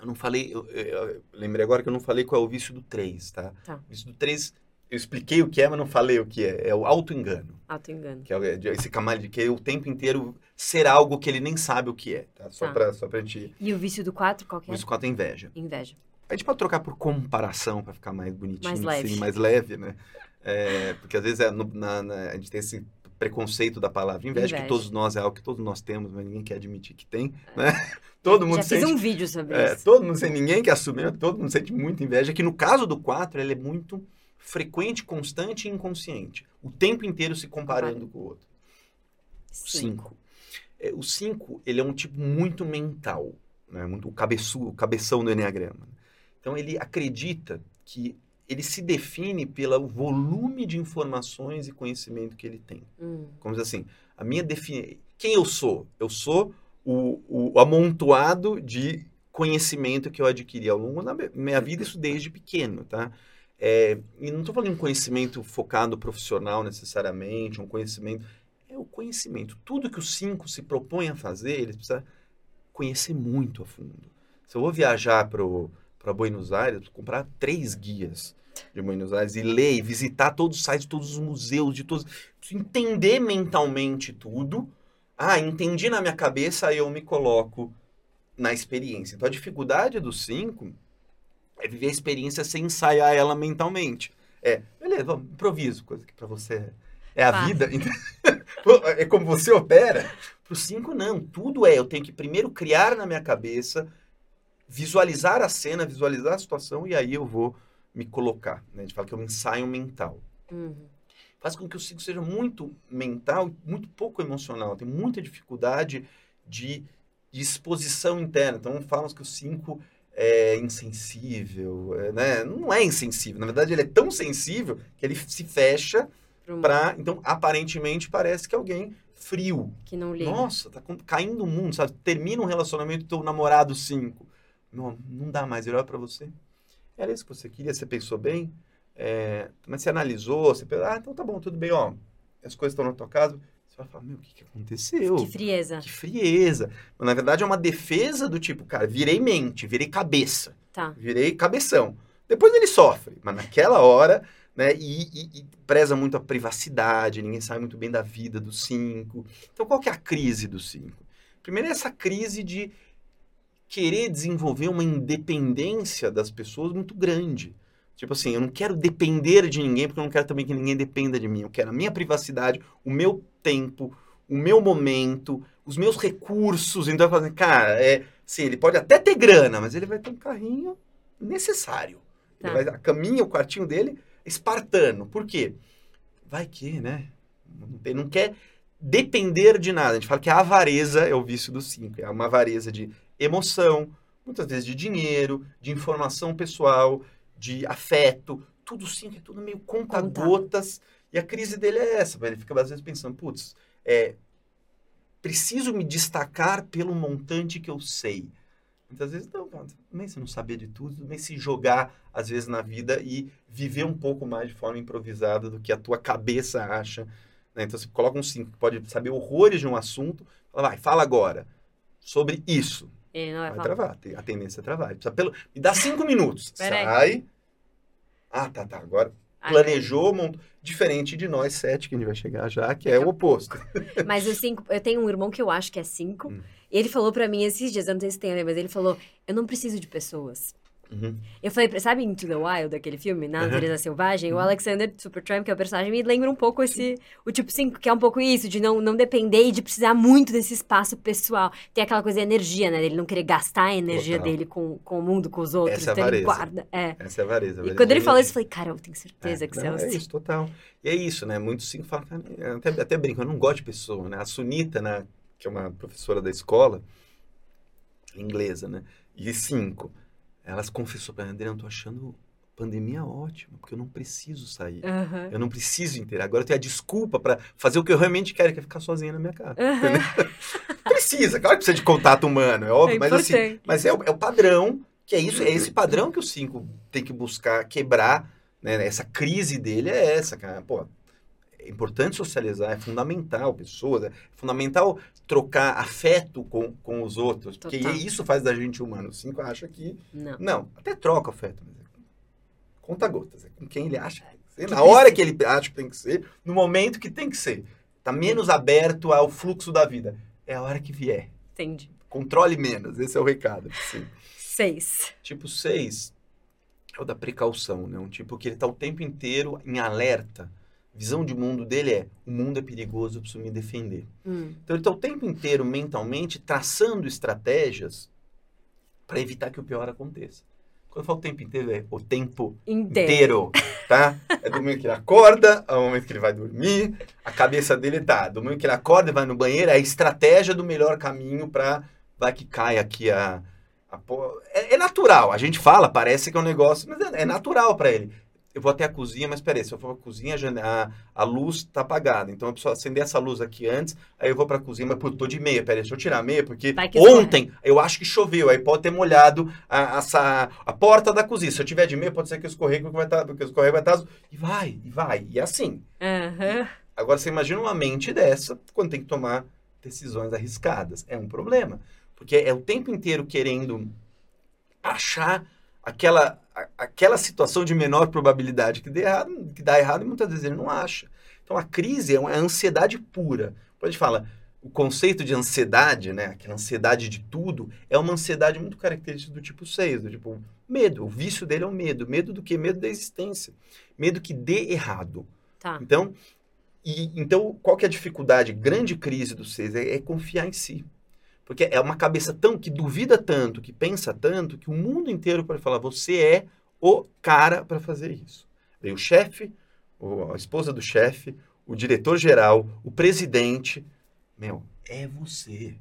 Eu não falei, eu, eu- eu lembrei agora que eu não falei qual é o vício do 3, tá? Tá. O vício do 3, eu expliquei o que é, mas não falei o que é. É o auto-engano. Auto-engano. Que é de- esse camada de que o tempo inteiro ser algo que ele nem sabe o que é, tá? Só, Tá. Pra, só pra gente... E o vício do 4, qual que O é? vício 4 é inveja. Inveja. A gente pode trocar por comparação pra ficar mais bonitinho, Mais leve. assim, mais leve, né? É, porque às vezes é no- na- na- a gente tem esse preconceito da palavra inveja, Inveja. que todos nós é algo que todos nós temos, mas ninguém quer admitir que tem, né? Todo mundo Já sente, fiz um vídeo sobre é, isso. todo mundo sente, ninguém que assume, todo mundo sente muita inveja, que no caso do 4, ele é muito frequente, constante e inconsciente. O tempo inteiro se comparando com o outro. Cinco. 5. O 5, ele é um tipo muito mental, né? Muito o, cabeçu, o cabeção do Enneagrama. Então, ele acredita que ele se define pelo volume de informações e conhecimento que ele tem. Hum, Como diz assim, a minha definição... Quem eu sou? Eu sou o, o amontoado de conhecimento que eu adquiri ao longo da minha vida, isso desde pequeno, tá? É, e não estou falando de um conhecimento focado profissional necessariamente, um conhecimento... É o conhecimento. Tudo que o 5 se propõe a fazer, ele precisa conhecer muito a fundo. Se eu vou viajar para Buenos Aires, preciso comprar três guias de Buenos Aires e ler e visitar todos os sites, todos os museus, de todos. Entender mentalmente tudo. Ah, entendi na minha cabeça, aí eu me coloco na experiência. Então a dificuldade do 5 é viver a experiência sem ensaiar ela mentalmente. É, beleza, vamos, improviso, coisa que para você é a Fácil. vida. é como você opera. Pro 5, não. Tudo é. Eu tenho que primeiro criar na minha cabeça, visualizar a cena, visualizar a situação, e aí eu vou me colocar. Né? A gente fala que é um ensaio mental. uhum. Faz com que o 5 seja muito mental e muito pouco emocional. Tem muita dificuldade de, de exposição interna. Então, falam que o 5 é insensível. é, né? Não é insensível. Na verdade, ele é tão sensível que ele se fecha para. Então, aparentemente, parece que alguém frio. Que não liga. Nossa, tá caindo o mundo, sabe? Termina um relacionamento teu namorado 5. Não, não dá mais, ele olha pra você. Era isso que você queria, você pensou bem, é, mas você analisou, você pensou, ah, então tá bom, tudo bem, ó, as coisas estão na tua casa. Vai falar, meu, o que, que aconteceu? Que frieza. Que frieza. Mas, na verdade, é uma defesa do tipo, cara, virei mente, virei cabeça, Tá. virei cabeção. Depois ele sofre, mas naquela hora, né, e, e- e preza muito a privacidade, ninguém sabe muito bem da vida do 5. Então, qual que é a crise do 5? Primeiro é essa crise de querer desenvolver uma independência das pessoas muito grande. Tipo assim, eu não quero depender de ninguém, porque eu não quero também que ninguém dependa de mim. Eu quero a minha privacidade, o meu tempo, o meu momento, os meus recursos. Então, eu falo assim, cara, é, sim, ele pode até ter grana, mas ele vai ter um carrinho necessário. Tá. Ele vai, a caminha, o quartinho dele, espartano. Por quê? Vai que, né? Tem- não quer depender de nada. A gente fala que a avareza é o vício dos cinco. É uma avareza de emoção, muitas vezes de dinheiro, de informação pessoal, de afeto. Tudo cinco é tudo meio conta-gotas. E a crise dele é essa. Ele fica às vezes pensando, putz, é, preciso me destacar pelo montante que eu sei. Muitas vezes, não, também você não saber de tudo, também se jogar, às vezes, na vida e viver um pouco mais de forma improvisada do que a tua cabeça acha. né? Então, você coloca um 5 que pode saber horrores de um assunto, fala, vai, fala agora sobre isso. Ele não vai, Vai travar, a tendência é travar. Precisa pelo, me dá cinco minutos. Peraí. Sai. Ah, tá, tá. Agora planejou, montou. Diferente de nós sete, que a gente vai chegar já, que é o oposto. Mas o cinco, eu tenho um irmão que eu acho que é cinco. Hum. E ele falou pra mim esses dias, eu não sei se tem a ver, mas ele falou: Eu não preciso de pessoas. Uhum. Eu falei, sabe Into the Wild, aquele filme, Na Uhum. Natureza Selvagem? O Uhum. Alexander Supertramp, que é o personagem, me lembra um pouco esse, o tipo 5, que é um pouco isso, de não, não depender e de precisar muito desse espaço pessoal. Tem aquela coisa da energia, né? Ele não querer gastar a energia Total. dele com, com o mundo, com os outros. Essa é então ele avareza. guarda. É. Essa é a avareza. a E quando ele de falou isso, eu falei, cara, eu tenho certeza que você é não, o é 5. isso, total. E é isso, né? Muitos cinco falam, cara, até, até brinco, eu não gosto de pessoa, né? A Sunita, né, que é uma professora da escola, inglesa, né? E cinco, elas confessou pra mim, André, eu tô achando pandemia ótima, porque eu não preciso sair. Aham. Eu não preciso inteiro. Agora eu tenho a desculpa pra fazer o que eu realmente quero, que é ficar sozinha na minha casa. Aham. Precisa, claro que precisa de contato humano, é óbvio, É mas assim, mas é o, é o padrão, que é isso, é esse padrão que o 5 tem que buscar quebrar, né? Essa crise dele é essa, cara. Pô, é importante socializar, é fundamental, pessoas, é fundamental trocar afeto com, com os outros, porque Total. isso faz da gente humano. O 5 acha que, Não. não, até troca afeto, mas é conta gotas, é com quem ele acha que tem que na hora que ele acha que tem que ser, no momento que tem que ser. Tá menos aberto ao fluxo da vida. É a hora que vier. Entendi. Controle menos, esse é o recado. Sim. Seis. Tipo 6 é o da precaução, né? Um tipo que ele tá o tempo inteiro em alerta, visão de mundo dele é: o mundo é perigoso, eu preciso me defender. Hum. Então ele está o tempo inteiro mentalmente traçando estratégias para evitar que o pior aconteça. Quando eu falo o tempo inteiro, é o tempo Inteiro. inteiro, tá? É do momento que ele acorda, ao momento que ele vai dormir, a cabeça dele tá. Do momento que ele acorda e vai no banheiro, é a estratégia do melhor caminho para vai que cai aqui a, a é, é natural. A gente fala, parece que é um negócio, mas é, é natural para ele. Eu vou até a cozinha, mas peraí, se eu for cozinha, a, jane- a, a luz tá apagada. Então eu preciso acender essa luz aqui antes, aí eu vou pra cozinha, mas pô, tô de meia, peraí, deixa eu tirar a meia, porque que escorre. ontem eu acho que choveu, aí pode ter molhado a, essa, a porta da cozinha. Se eu tiver de meia, pode ser que eu escorregue, porque vai estar, porque o escorrego vai estar azul. E vai, e vai, e é assim. Aham. Agora você imagina uma mente dessa quando tem que tomar decisões arriscadas. É um problema. Porque é o tempo inteiro querendo achar aquela, a- aquela situação de menor probabilidade que dê errado, que dá errado e muitas vezes ele não acha. Então a crise é uma é ansiedade pura. Quando a gente fala o conceito de ansiedade, né, aquela ansiedade de tudo, é uma ansiedade muito característica do tipo 6, do tipo medo. O vício dele é o medo. Medo do quê? Medo da existência. Medo que dê errado. Tá. Então, e, então, qual que é a dificuldade, grande crise do seis? É, é confiar em si. Porque é uma cabeça tão que duvida tanto, que pensa tanto, que o mundo inteiro pode falar: você é o cara para fazer isso. Vem o chefe, a esposa do chefe, o diretor-geral, o presidente. Meu, é você.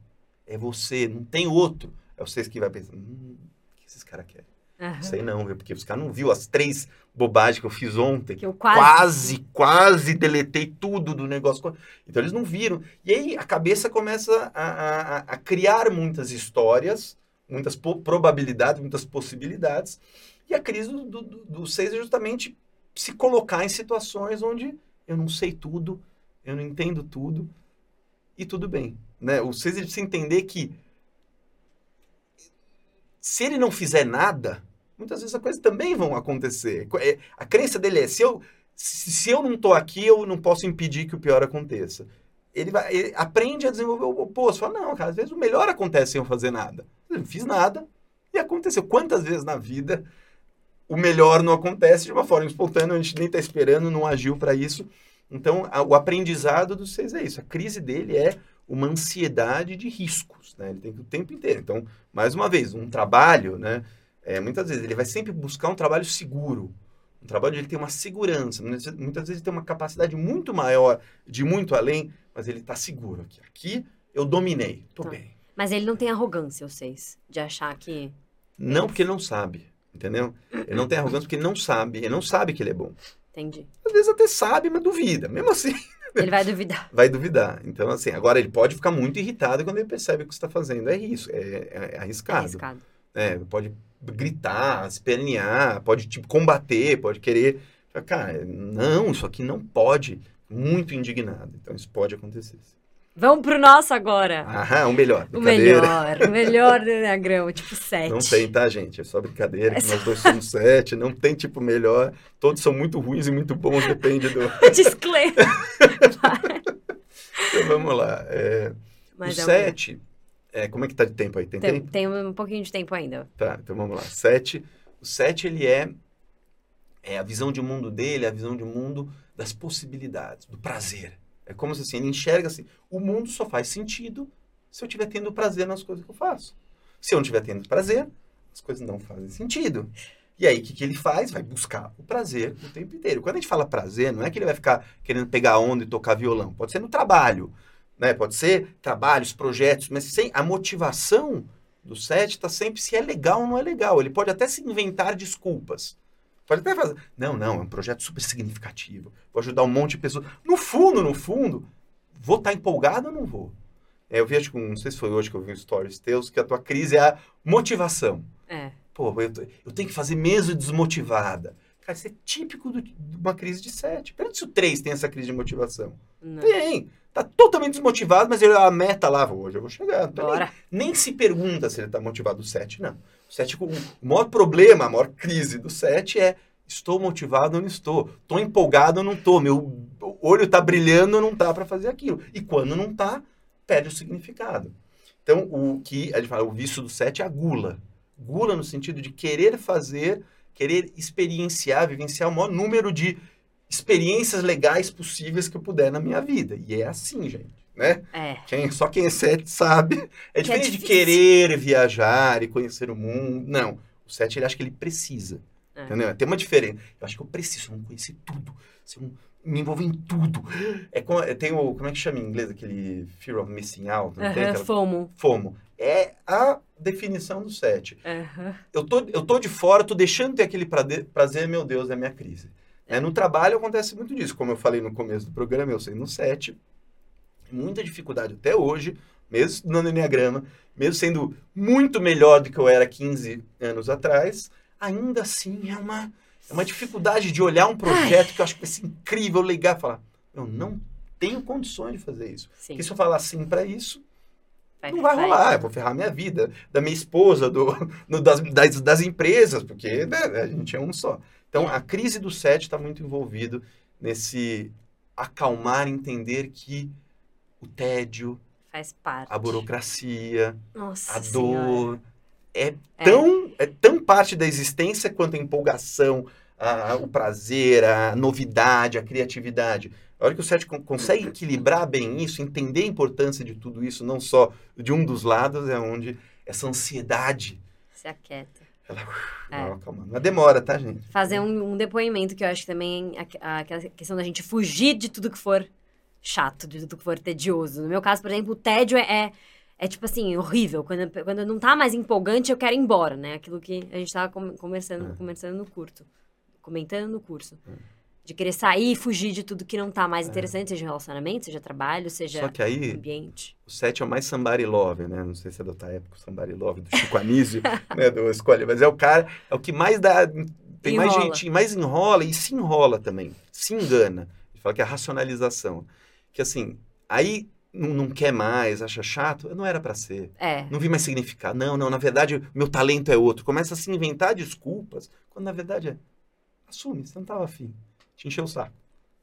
É você, não tem outro. É vocês que vai pensar: hum, o que esses caras querem? Aham. Sei não, viu? Porque os caras não viu as três bobagens que eu fiz ontem Que eu quase. quase, quase deletei tudo do negócio. Então eles não viram. E aí a cabeça começa a, a- a- criar muitas histórias, muitas probabilidades, muitas possibilidades. E a crise do, do, do- seis é justamente se colocar em situações onde eu não sei tudo, eu não entendo tudo, e tudo bem. Né? O seis ele precisa entender que se ele não fizer nada, muitas vezes as coisas também vão acontecer. É, A crença dele é, se eu, se eu não estou aqui, eu não posso impedir que o pior aconteça. Ele, vai, ele aprende a desenvolver o oposto. Fala, não, cara, às vezes o melhor acontece sem eu fazer nada. Eu não fiz nada e aconteceu. Quantas vezes na vida o melhor não acontece de uma forma espontânea, a gente nem está esperando, não agiu para isso. Então, a- o aprendizado dos seis é isso. A crise dele é uma ansiedade de riscos, né? Ele tem que o tempo inteiro. Então, mais uma vez, um trabalho, né? É, muitas vezes ele vai sempre buscar um trabalho seguro, um trabalho onde ele tem uma segurança. Muitas vezes- muitas vezes ele tem uma capacidade muito maior, de muito além, mas ele está seguro aqui. Aqui eu dominei, tô Tá. bem. Mas ele não tem arrogância, vocês, de achar que. Não porque ele não sabe, entendeu? Ele não tem arrogância porque ele não sabe, ele não sabe que ele é bom. Entendi. Às vezes até sabe, mas duvida. Mesmo assim, Ele vai duvidar. vai duvidar. Então, assim, agora ele pode ficar muito irritado quando ele percebe o que você está fazendo é isso, é, é- é arriscado. Arriscado. É, pode gritar, espernear, pode tipo, combater, pode querer. Cara, não, isso aqui não pode. Muito indignado. Então isso pode acontecer. Vamos pro nosso agora. Ah, o melhor. o melhor, o melhor do Enneagrama, tipo 7. Não tem, tá, gente? É só brincadeira, É que só- nós dois somos sete, não tem tipo melhor. Todos são muito ruins e muito bons, depende do. Disclaimer. Então vamos lá. É, Mas o é um- sete. é, como é que tá de tempo aí? Tem, tem, tempo? tem um pouquinho de tempo ainda. Tá, então vamos lá. Sete. O sete, ele é, é a visão de mundo dele, é a visão de mundo das possibilidades, do prazer. É como se assim, ele enxerga assim, o mundo só faz sentido se eu estiver tendo prazer nas coisas que eu faço. Se eu não estiver tendo prazer, as coisas não fazem sentido. E aí, o que, que ele faz? Vai buscar o prazer o tempo inteiro. Quando a gente fala prazer, não é que ele vai ficar querendo pegar onda e tocar violão. Pode ser no trabalho, né? Pode ser trabalhos, projetos, mas sem a motivação do set está sempre se é legal ou não é legal. Ele pode até se inventar desculpas. Pode até fazer. Não, não, é um projeto super significativo. Vou ajudar um monte de pessoas. No fundo, no fundo, vou estar empolgado ou não vou? É, eu vi, acho que, não sei se foi hoje que eu vi um stories teus, que a tua crise é a motivação. É. Pô, eu, eu tenho que fazer mesmo desmotivada. Cara, isso é típico do- de uma crise de sete. Pergunta se o três tem essa crise de motivação. Não. Tem. Tá totalmente desmotivado, mas ele, a meta lá, hoje eu vou chegar. Nem- nem se pergunta se ele está motivado. O 7, não. 7, o maior problema, a maior crise do 7 é estou motivado ou não estou. Estou empolgado ou não estou. Meu olho está brilhando ou não está para fazer aquilo. E quando não está, perde o significado. Então, o que a gente fala, o vício do 7 é a gula. Gula no sentido de querer fazer, querer experienciar, vivenciar o maior número de experiências legais possíveis que eu puder na minha vida. E é assim, gente, né? É. Quem, só quem é sete sabe. É Que é diferente de difícil. querer viajar e conhecer o mundo. Não. O sete, ele acha que ele precisa. É. Entendeu? Tem uma diferença. Eu acho que eu preciso, eu não conhecer tudo. Se eu não me envolver em tudo. É como, tem o, como é que chama em inglês aquele fear of missing out? Não tem Aham, aquela FOMO. FOMO. É a definição do sete. Aham. Eu tô, eu tô de fora, tô deixando de ter aquele prazer, meu Deus, é minha crise. É, no trabalho acontece muito disso, como eu falei no começo do programa, eu sei no 7, muita dificuldade até hoje, mesmo estudando Enneagrama, mesmo sendo muito melhor do que eu era 15 anos atrás, ainda assim é uma, é uma dificuldade de olhar um projeto que eu acho que vai ser incrível, legal, e falar, eu não tenho condições de fazer isso. Sim. Porque se eu falar sim para isso, Vai- não vai rolar, eu vou ferrar minha vida, da minha esposa, do, das, das, das empresas, porque né, a gente é um só. Então, a crise do sete está muito envolvido nesse acalmar, entender que o tédio, Faz parte. a burocracia, Nossa a dor, é É. tão, é tão parte da existência quanto a empolgação, a- a- o prazer, a novidade, a criatividade. A hora que o con- consegue equilibrar bem isso, entender a importância de tudo isso, não só de um dos lados, é onde essa ansiedade, Se aquieta. ela, É. ela acalma. Mas demora, tá, gente? Fazer um, um depoimento que eu acho que também a- a- aquela questão da gente fugir de tudo que for chato, de tudo que for tedioso. No meu caso, por exemplo, o tédio é, é, é, tipo assim, horrível. Quando, quando não tá mais empolgante, eu quero ir embora, né? Aquilo que a gente tava conversando, É. conversando no curto. Comentando no curso. De querer sair e fugir de tudo que não tá mais interessante, seja relacionamento, seja trabalho, seja É. Só que aí, ambiente. o 7 é o mais somebody love, né? Não sei se é da tua época, o somebody love, do Chico Anísio, né? Do Escolha. Mas é o cara, é o que mais dá, tem mais Enrola. jeitinho, mais enrola e se enrola também, se engana. Ele fala que é a racionalização. Que assim, aí não, não quer mais, acha chato, não era pra ser. É. Não vi mais significado. Não, não, na verdade, meu talento é outro. Começa a se inventar desculpas, quando na verdade é, assume, você não tava afim, te encheu o saco.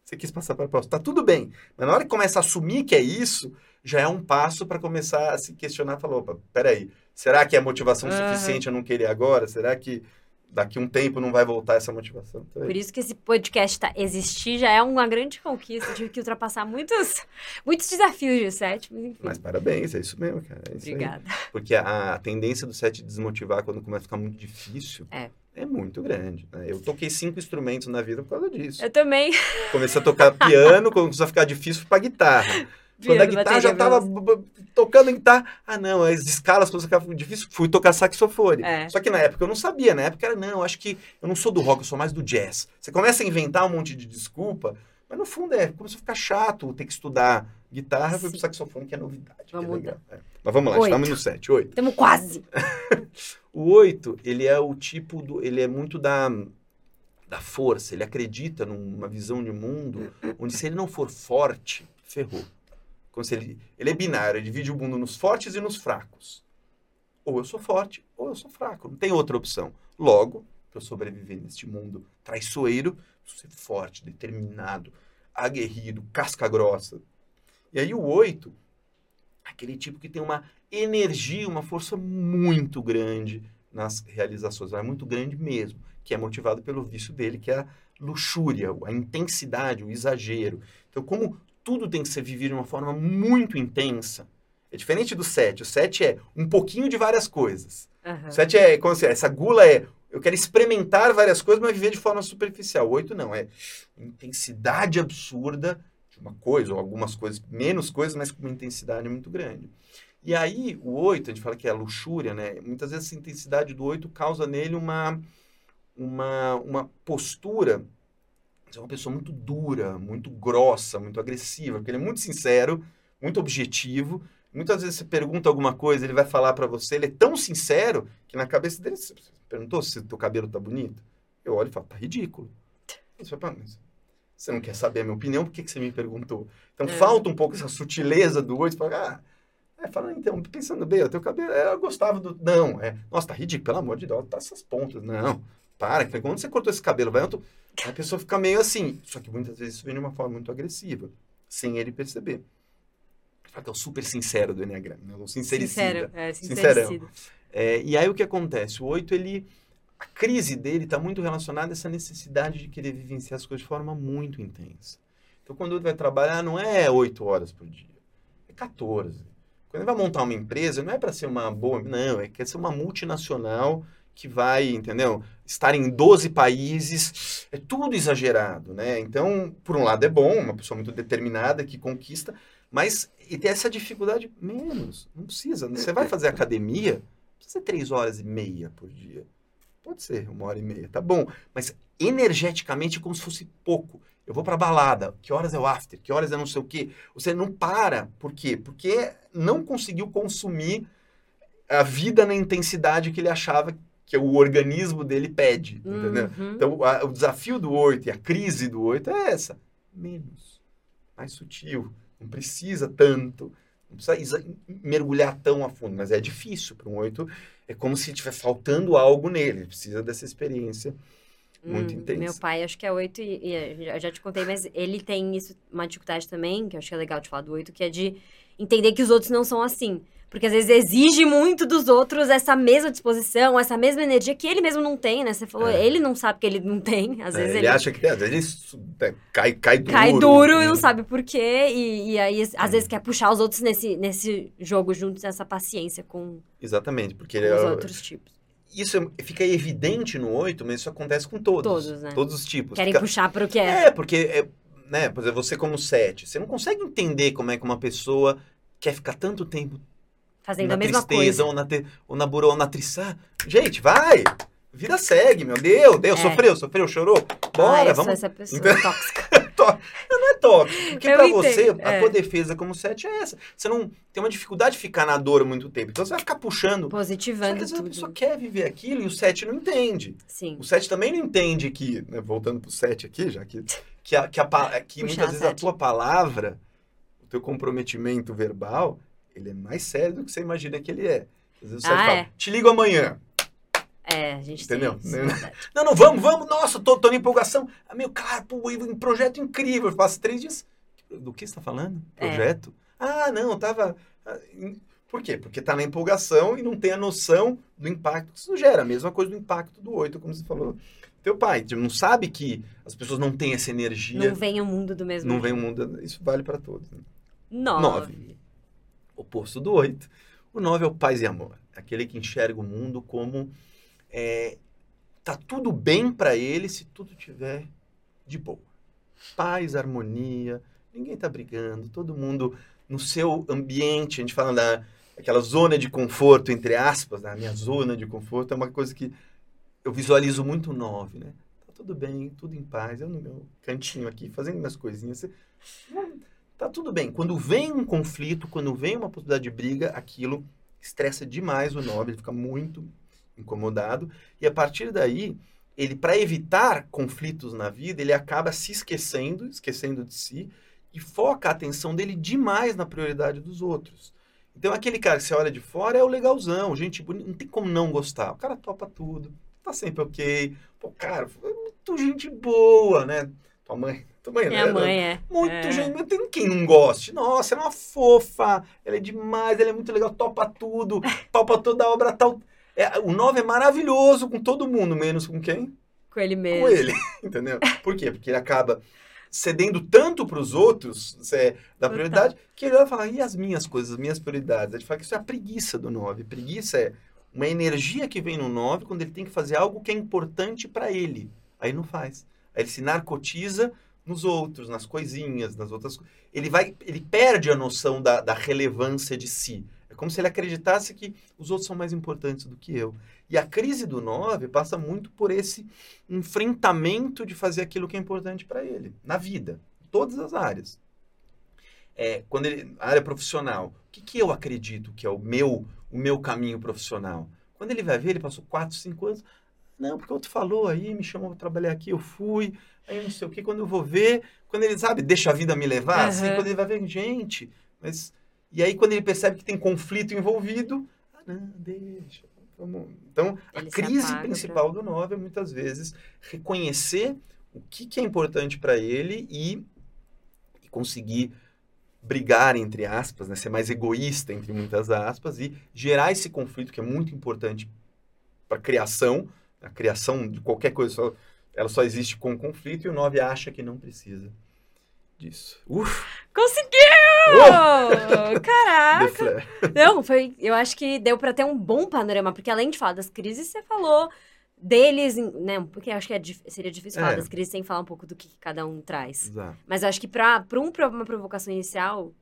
Você quis passar para a próxima. Tá tudo bem. Mas na hora que começa a assumir que é isso, já é um passo para começar a se questionar. Falar, opa, peraí, será que é motivação Aham. suficiente eu não querer agora? Será que daqui um tempo não vai voltar essa motivação? Por isso que esse podcast tá, existir já é uma grande conquista. Tive que ultrapassar muitos, muitos desafios de sete, mas enfim. Mas parabéns, é isso mesmo, cara. É isso aí. Obrigada. Porque a, a tendência do set desmotivar quando começa a ficar muito difícil É. é muito grande. né? Eu toquei cinco instrumentos na vida por causa disso. Eu também. Comecei a tocar piano, quando começou a ficar difícil, pra guitarra. Quando a guitarra já tava tocando em guitarra. Ah, não, as escalas começaram a ficar difícil, fui tocar saxofone. É. Só que na época eu não sabia, na época era, não, acho que eu não sou do rock, eu sou mais do jazz. Você começa a inventar um monte de desculpa, mas no fundo é, começou a ficar chato ter que estudar guitarra, fui pro saxofone, que é novidade. que é Vamos legal. É. Mas vamos lá, Oito. estamos no 7, 8. Estamos quase. O 8, ele é o tipo do. Ele é muito da, da força. Ele acredita numa visão de mundo onde, se ele não for forte, ferrou. Como se ele, ele é binário, ele divide o mundo nos fortes e nos fracos. Ou eu sou forte, ou eu sou fraco. Não tem outra opção. Logo, para eu sobreviver neste mundo traiçoeiro, ser forte, determinado, aguerrido, casca grossa. E aí o 8, aquele tipo que tem uma energia, uma força muito grande nas realizações, é muito grande mesmo, que é motivado pelo vício dele, que é a luxúria, a intensidade, o exagero. Então, como tudo tem que ser vivido de uma forma muito intensa, é diferente do 7. O 7 é um pouquinho de várias coisas. Aham. O 7 é, como assim, essa gula é, eu quero experimentar várias coisas, mas viver de forma superficial. O 8 não, é intensidade absurda de uma coisa, ou algumas coisas, menos coisas, mas com uma intensidade muito grande. E aí, o 8, a gente fala que é a luxúria, né? Muitas vezes essa intensidade do 8 causa nele uma, uma, uma postura de uma pessoa muito dura, muito grossa, muito agressiva, porque ele é muito sincero, muito objetivo. Muitas vezes você pergunta alguma coisa, ele vai falar pra você, ele é tão sincero que na cabeça dele, você perguntou se teu cabelo tá bonito? Eu olho e falo, tá ridículo. Você fala, "Pá, mas você não quer saber a minha opinião, por que, que você me perguntou? Então É. falta um pouco essa sutileza do oito, fala, ah, é, fala, então, pensando bem, o teu cabelo, é, eu gostava do... Não, é, nossa, tá ridículo, pelo amor de Deus, tá essas pontas. Não, para, que quando você cortou esse cabelo, vai, eu tô... a pessoa fica meio assim, só que muitas vezes isso vem de uma forma muito agressiva, sem ele perceber. Fala que é o super sincero do Enneagrama, né? o sincericida. Sincero. É, Sincerão. É, e aí o que acontece? O 8, ele, a crise dele está muito relacionada a essa necessidade de querer vivenciar as coisas de forma muito intensa. Então, quando ele vai trabalhar, não é 8 horas por dia, é 14. Quando ele vai montar uma empresa, não é para ser uma boa, não, é quer ser uma multinacional que vai, entendeu? Estar em 12 países, é tudo exagerado, né? Então, por um lado é bom, uma pessoa muito determinada que conquista, mas e tem essa dificuldade menos, não precisa. Você vai fazer academia, precisa ser três horas e meia por dia. Pode ser uma hora e meia, tá bom. Mas energeticamente como se fosse pouco. Eu vou pra balada, que horas é o after, que horas é não sei o quê. Você não para. Por quê? Porque não conseguiu consumir a vida na intensidade que ele achava que o organismo dele pede, entendeu? Uhum. Então, a- o desafio do oito e a crise do oito é essa. Menos. Mais sutil. Não precisa tanto. Não precisa isa- mergulhar tão a fundo. Mas é difícil para um oito. É como se estiver faltando algo nele. Ele precisa dessa experiência muito Hum, intensa. Meu pai, acho que é oito e, e eu já te contei, mas ele tem isso, uma dificuldade também, que eu acho que é legal de falar do oito, que é de entender que os outros não são assim. Porque às vezes exige muito dos outros essa mesma disposição, essa mesma energia que ele mesmo não tem, né? Você falou, É. ele não sabe que ele não tem. Às É, vezes ele, ele, acha que às vezes ele é, cai, cai duro. cai duro e não né? sabe por quê. E, e aí, às É. vezes, quer puxar os outros nesse, nesse jogo juntos, nessa paciência com, Exatamente, porque com ele os é- outros tipos. isso é- fica evidente no oito, mas isso acontece com todos. Todos, né? Todos os tipos. Querem Fica- puxar pro que é. É, porque, é, né, por exemplo, você como sete, você não consegue entender como é que uma pessoa quer ficar tanto tempo Fazendo na a mesma tristeza coisa. ou na, te, ou na burô, ou na triçá. Gente, vai! Vida segue, meu Deus, Deus, É. sofreu, sofreu, chorou. ah, Bora, eu sou vamos. essa pessoa Então- tóxica. Não é tóxico, porque Eu pra entendo, você, é. a tua defesa como sete é essa. Você não tem uma dificuldade de ficar na dor muito tempo. Então você vai ficar puxando. Só que Positivando às vezes a tudo. pessoa quer viver aquilo e o sete não entende. Sim. O 7 também não entende que, né, voltando pro 7 aqui, já que, que, a, que, a que muitas vezes a sete. tua palavra, o teu comprometimento verbal, ele é mais sério do que você imagina que ele é. Às vezes 7 Ah, fala, é? te ligo amanhã. É, a gente Entendeu? tem isso, verdade. Não, não, vamos, vamos, nossa, tô, tô na empolgação. Ah, meu, cara, pô, um projeto incrível. Eu faço três dias. Do que você tá falando? É. Projeto? Ah, não, eu tava... ah, Por quê? Porque tá na empolgação e não tem a noção do impacto que isso gera. A mesma coisa do impacto do 8, como você falou. Teu pai tipo, não sabe que as pessoas não têm essa energia. Não vem o mundo do mesmo Não vem o mundo. Isso vale para todos. né? Nove. Nove. Oposto do 8. O 9 é o paz e amor. Aquele que enxerga o mundo como. É, tá tudo bem para ele se tudo tiver de boa. Paz, harmonia, ninguém tá brigando, todo mundo no seu ambiente. A gente fala da aquela zona de conforto, entre aspas, né? a minha zona de conforto é uma coisa que eu visualizo muito o 9, né? Tá tudo bem, tudo em paz, eu no meu cantinho aqui, fazendo minhas coisinhas. Você- Tá tudo bem. Quando vem um conflito, quando vem uma possibilidade de briga, aquilo estressa demais o 9, ele fica muito incomodado. E a partir daí, ele, para evitar conflitos na vida, ele acaba se esquecendo, esquecendo de si, e foca a atenção dele demais na prioridade dos outros. Então, aquele cara que você olha de fora é o legalzão, gente bonita, não tem como não gostar. O cara topa tudo, tá sempre ok. Pô, cara, é muito gente boa, né? Tua mãe, tua mãe, Minha né? mãe é. Muito É. gente, tem quem não goste. Nossa, ela é uma fofa, ela é demais, ela é muito legal, topa tudo, topa toda a obra tal. É, o 9 é maravilhoso com todo mundo, menos com quem? Com ele mesmo. Com ele, entendeu? Por quê? Porque ele acaba cedendo tanto para os outros, é, da prioridade, que ele vai falar, e as minhas coisas, as minhas prioridades? A gente fala que isso é a preguiça do 9. Preguiça é uma energia que vem no 9 quando ele tem que fazer algo que é importante para ele. Aí não faz. Ele se narcotiza nos outros, nas coisinhas, nas outras coisas. Ele vai, ele perde a noção da, da relevância de si. É como se ele acreditasse que os outros são mais importantes do que eu. E a crise do 9 passa muito por esse enfrentamento de fazer aquilo que é importante para ele, na vida, em todas as áreas. É, quando ele, a área profissional, o que, que eu acredito que é o meu, o meu caminho profissional? Quando ele vai ver, ele passou 4, 5 anos, não, porque outro falou aí, me chamou para trabalhar aqui, eu fui, aí eu não sei o que, quando eu vou ver, quando ele, sabe, deixa a vida me levar, assim, Aham. quando ele vai ver, gente, mas... E aí quando ele percebe que tem conflito envolvido, ah, não, deixa, vamos... Então, a Ele se crise principal do 9 é muitas vezes reconhecer o que, que é importante para ele e, e conseguir brigar, entre aspas, né? ser mais egoísta, entre muitas aspas, e gerar esse conflito que é muito importante para a criação. A criação de qualquer coisa, só- ela só existe com conflito e o 9 acha que não precisa disso. Uf! Conseguiu! The Caraca! Não, foi. Eu acho que deu pra ter um bom panorama, porque além de falar das crises, você falou deles, né? Porque acho que é seria difícil falar É. das crises sem falar um pouco do que cada um traz. Exato. Mas acho que pra, pra um, pra uma provocação inicial,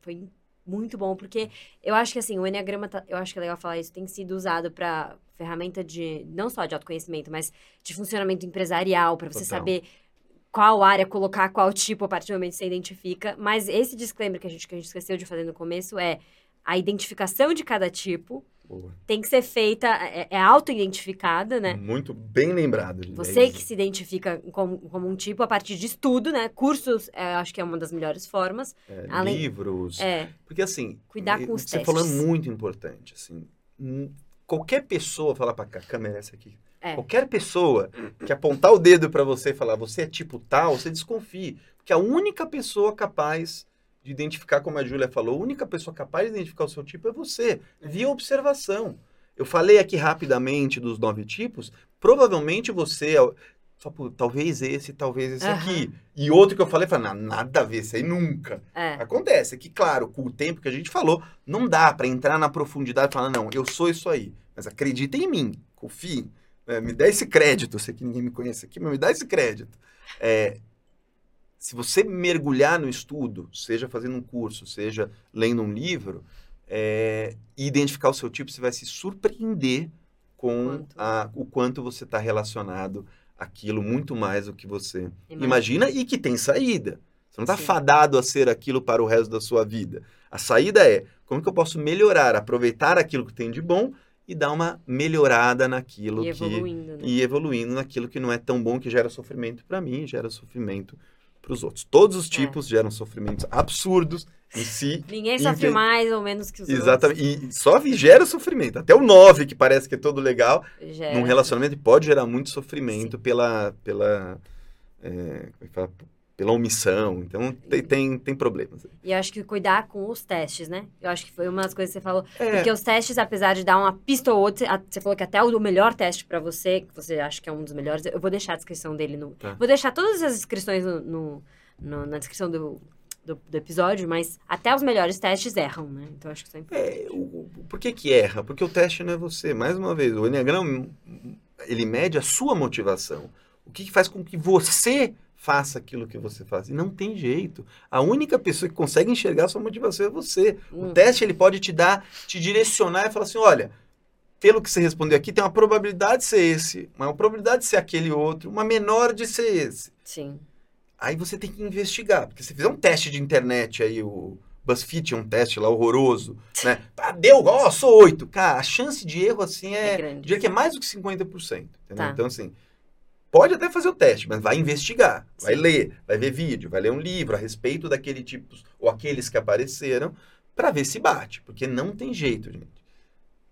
foi muito bom, porque eu acho que assim, o Enneagrama, tá- eu acho que é legal falar isso, tem sido usado pra ferramenta de, não só de autoconhecimento, mas de funcionamento empresarial, pra você Total. saber qual área colocar, qual tipo, a partir do momento que você identifica. Mas esse disclaimer que a gente, que a gente esqueceu de fazer no começo é a identificação de cada tipo Boa. tem que ser feita, é, é auto-identificada, né? Muito bem lembrado. Você que se identifica como, como um tipo a partir de estudo, né? Cursos, é, acho que é uma das melhores formas. É, além- Livros. É, Porque assim. Cuidar com os Você testes. falou é muito importante. Assim, qualquer pessoa, falar pra cá, a câmera é essa aqui. É. Qualquer pessoa que apontar o dedo pra você e falar você é tipo tal, você desconfie. Porque a única pessoa capaz de identificar, como a Júlia falou, a única pessoa capaz de identificar o seu tipo é você, via observação. Eu falei aqui rapidamente dos nove tipos, provavelmente você é. talvez esse, talvez esse Aham. aqui. E outro que eu falei, falei, "Não, nada a ver, isso aí nunca. é. Acontece que, claro, com o tempo que a gente falou, não dá pra entrar na profundidade e falar, não, eu sou isso aí. Mas acredita em mim, confie. né, me dá esse crédito. Eu sei que ninguém me conhece aqui, mas me dá esse crédito. É, se você mergulhar no estudo, seja fazendo um curso, seja lendo um livro, é, e identificar o seu tipo, você vai se surpreender com Quanto. a- o quanto você está relacionado àquilo muito mais do que você Imagina. imagina e que tem saída. Você não está fadado a ser aquilo para o resto da sua vida. A saída é como que eu posso melhorar, aproveitar aquilo que tem de bom e dar uma melhorada naquilo E que evoluindo, né? e evoluindo naquilo que não é tão bom que gera sofrimento para mim, gera sofrimento para os outros. Todos É. os tipos geram sofrimentos absurdos em si. Ninguém sofre mais ou menos que os Exatamente. E só gera sofrimento. Até o 9, que parece que é todo legal, outros. Já num é. relacionamento pode gerar muito sofrimento pela pela é, é pela omissão. Então tem, tem, tem problemas. E eu acho que cuidar com os testes, né? Eu acho que foi uma das coisas que você falou. É, Porque os testes, apesar de dar uma pista ou outra, você falou que até o melhor teste pra você, que você acha que é um dos melhores, eu vou deixar a descrição dele no. Tá. Vou deixar todas as inscrições no, no- no- na descrição do, do, do episódio, mas até os melhores testes erram, né? Então acho que isso é importante. é, o- o- por que que erra? Porque o teste não é você. Mais uma vez, o Enneagrama, ele mede a sua motivação. O que, que faz com que você faça aquilo que você faz. E não tem jeito. A única pessoa que consegue enxergar a sua motivação é você. O Hum. teste ele pode te dar, te direcionar e falar assim, olha, pelo que você respondeu aqui, tem uma probabilidade de ser esse, uma probabilidade de ser aquele outro, uma menor de ser esse. Sim. Aí você tem que investigar, porque se fizer um teste de internet aí, o BuzzFeed tinha um teste lá horroroso, né? Ah, deu, ó, sou oito. Cara, a chance de erro, assim, É é, grande. diria que é mais do que 50%, entendeu? Tá. Então, assim, pode até fazer o teste, mas vai investigar, vai Sim. ler, vai ver vídeo, vai ler um livro a respeito daquele tipo, ou aqueles que apareceram, para ver se bate, porque não tem jeito, gente.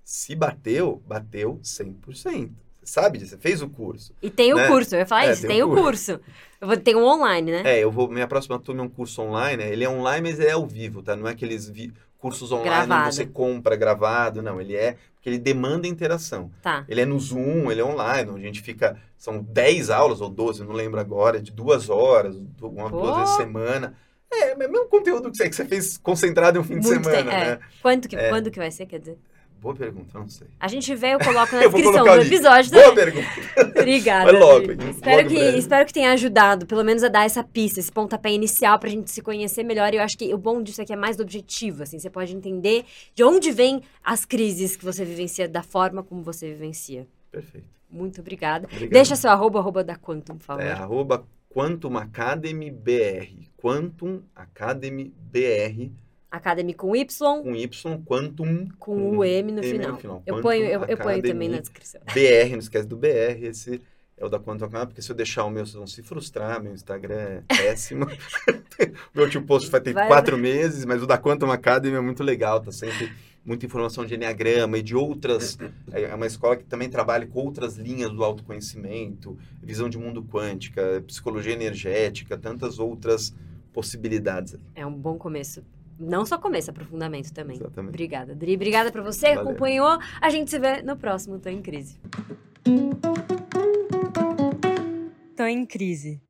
Se bateu, bateu 100%. Você sabe disso, você fez o curso. E tem o Né? curso, eu ia falar É, isso, tem tem, o o curso. Eu vou ter um online, né? É, eu vou. Minha próxima turma é um curso online. né? Ele é online, mas é ao vivo, tá? Não é aqueles vi- cursos online Gravado. você compra gravado, não. Ele é. Porque ele demanda interação. Tá. Ele é no Zoom, ele é online, onde a gente fica. São 10 aulas ou 12, eu não lembro agora, de duas horas, uma, duas Pô. vezes por semana. É, é o mesmo conteúdo que você, que você fez concentrado em um fim de Muito semana, tempo, é. né? Quando que, É. quando que vai ser, quer dizer? Boa pergunta, não sei. A gente vê, eu coloco na Eu descrição do episódio Boa pergunta. Obrigada. Vai logo? Espero Logo que, breve. espero que tenha ajudado, pelo menos, a dar essa pista, esse pontapé inicial pra gente se conhecer melhor. E eu acho que o bom disso aqui é mais do objetivo, assim. Você pode entender de onde vêm as crises que você vivencia, da forma como você vivencia. Perfeito. Muito obrigada. Obrigado. Deixa seu arroba, arroba da Quantum, por favor. É arroba Quantum Academy BR. Quantum Academy BR Academy com Y, com Y, Quantum com o M no M final. no final. Eu ponho, eu, eu ponho também na descrição. BR, não esquece do BR, esse é o da Quantum Academy, porque se eu deixar o meu, vocês vão se frustrar, meu Instagram é péssimo. meu tio post vai ter Vai- quatro meses, mas o da Quantum Academy é muito legal, tá sempre muita informação de Enneagrama e de outras, é uma escola que também trabalha com outras linhas do autoconhecimento, visão de mundo quântica, psicologia energética, tantas outras possibilidades. É um bom começo. Não só começo, aprofundamento também. Exatamente. Obrigada, Dri. Obrigada pra você que acompanhou. A gente se vê no próximo Tô em Crise. Tô em crise.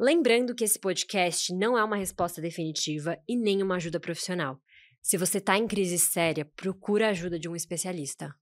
Lembrando que esse podcast não é uma resposta definitiva e nem uma ajuda profissional. Se você tá em crise séria, procura a ajuda de um especialista.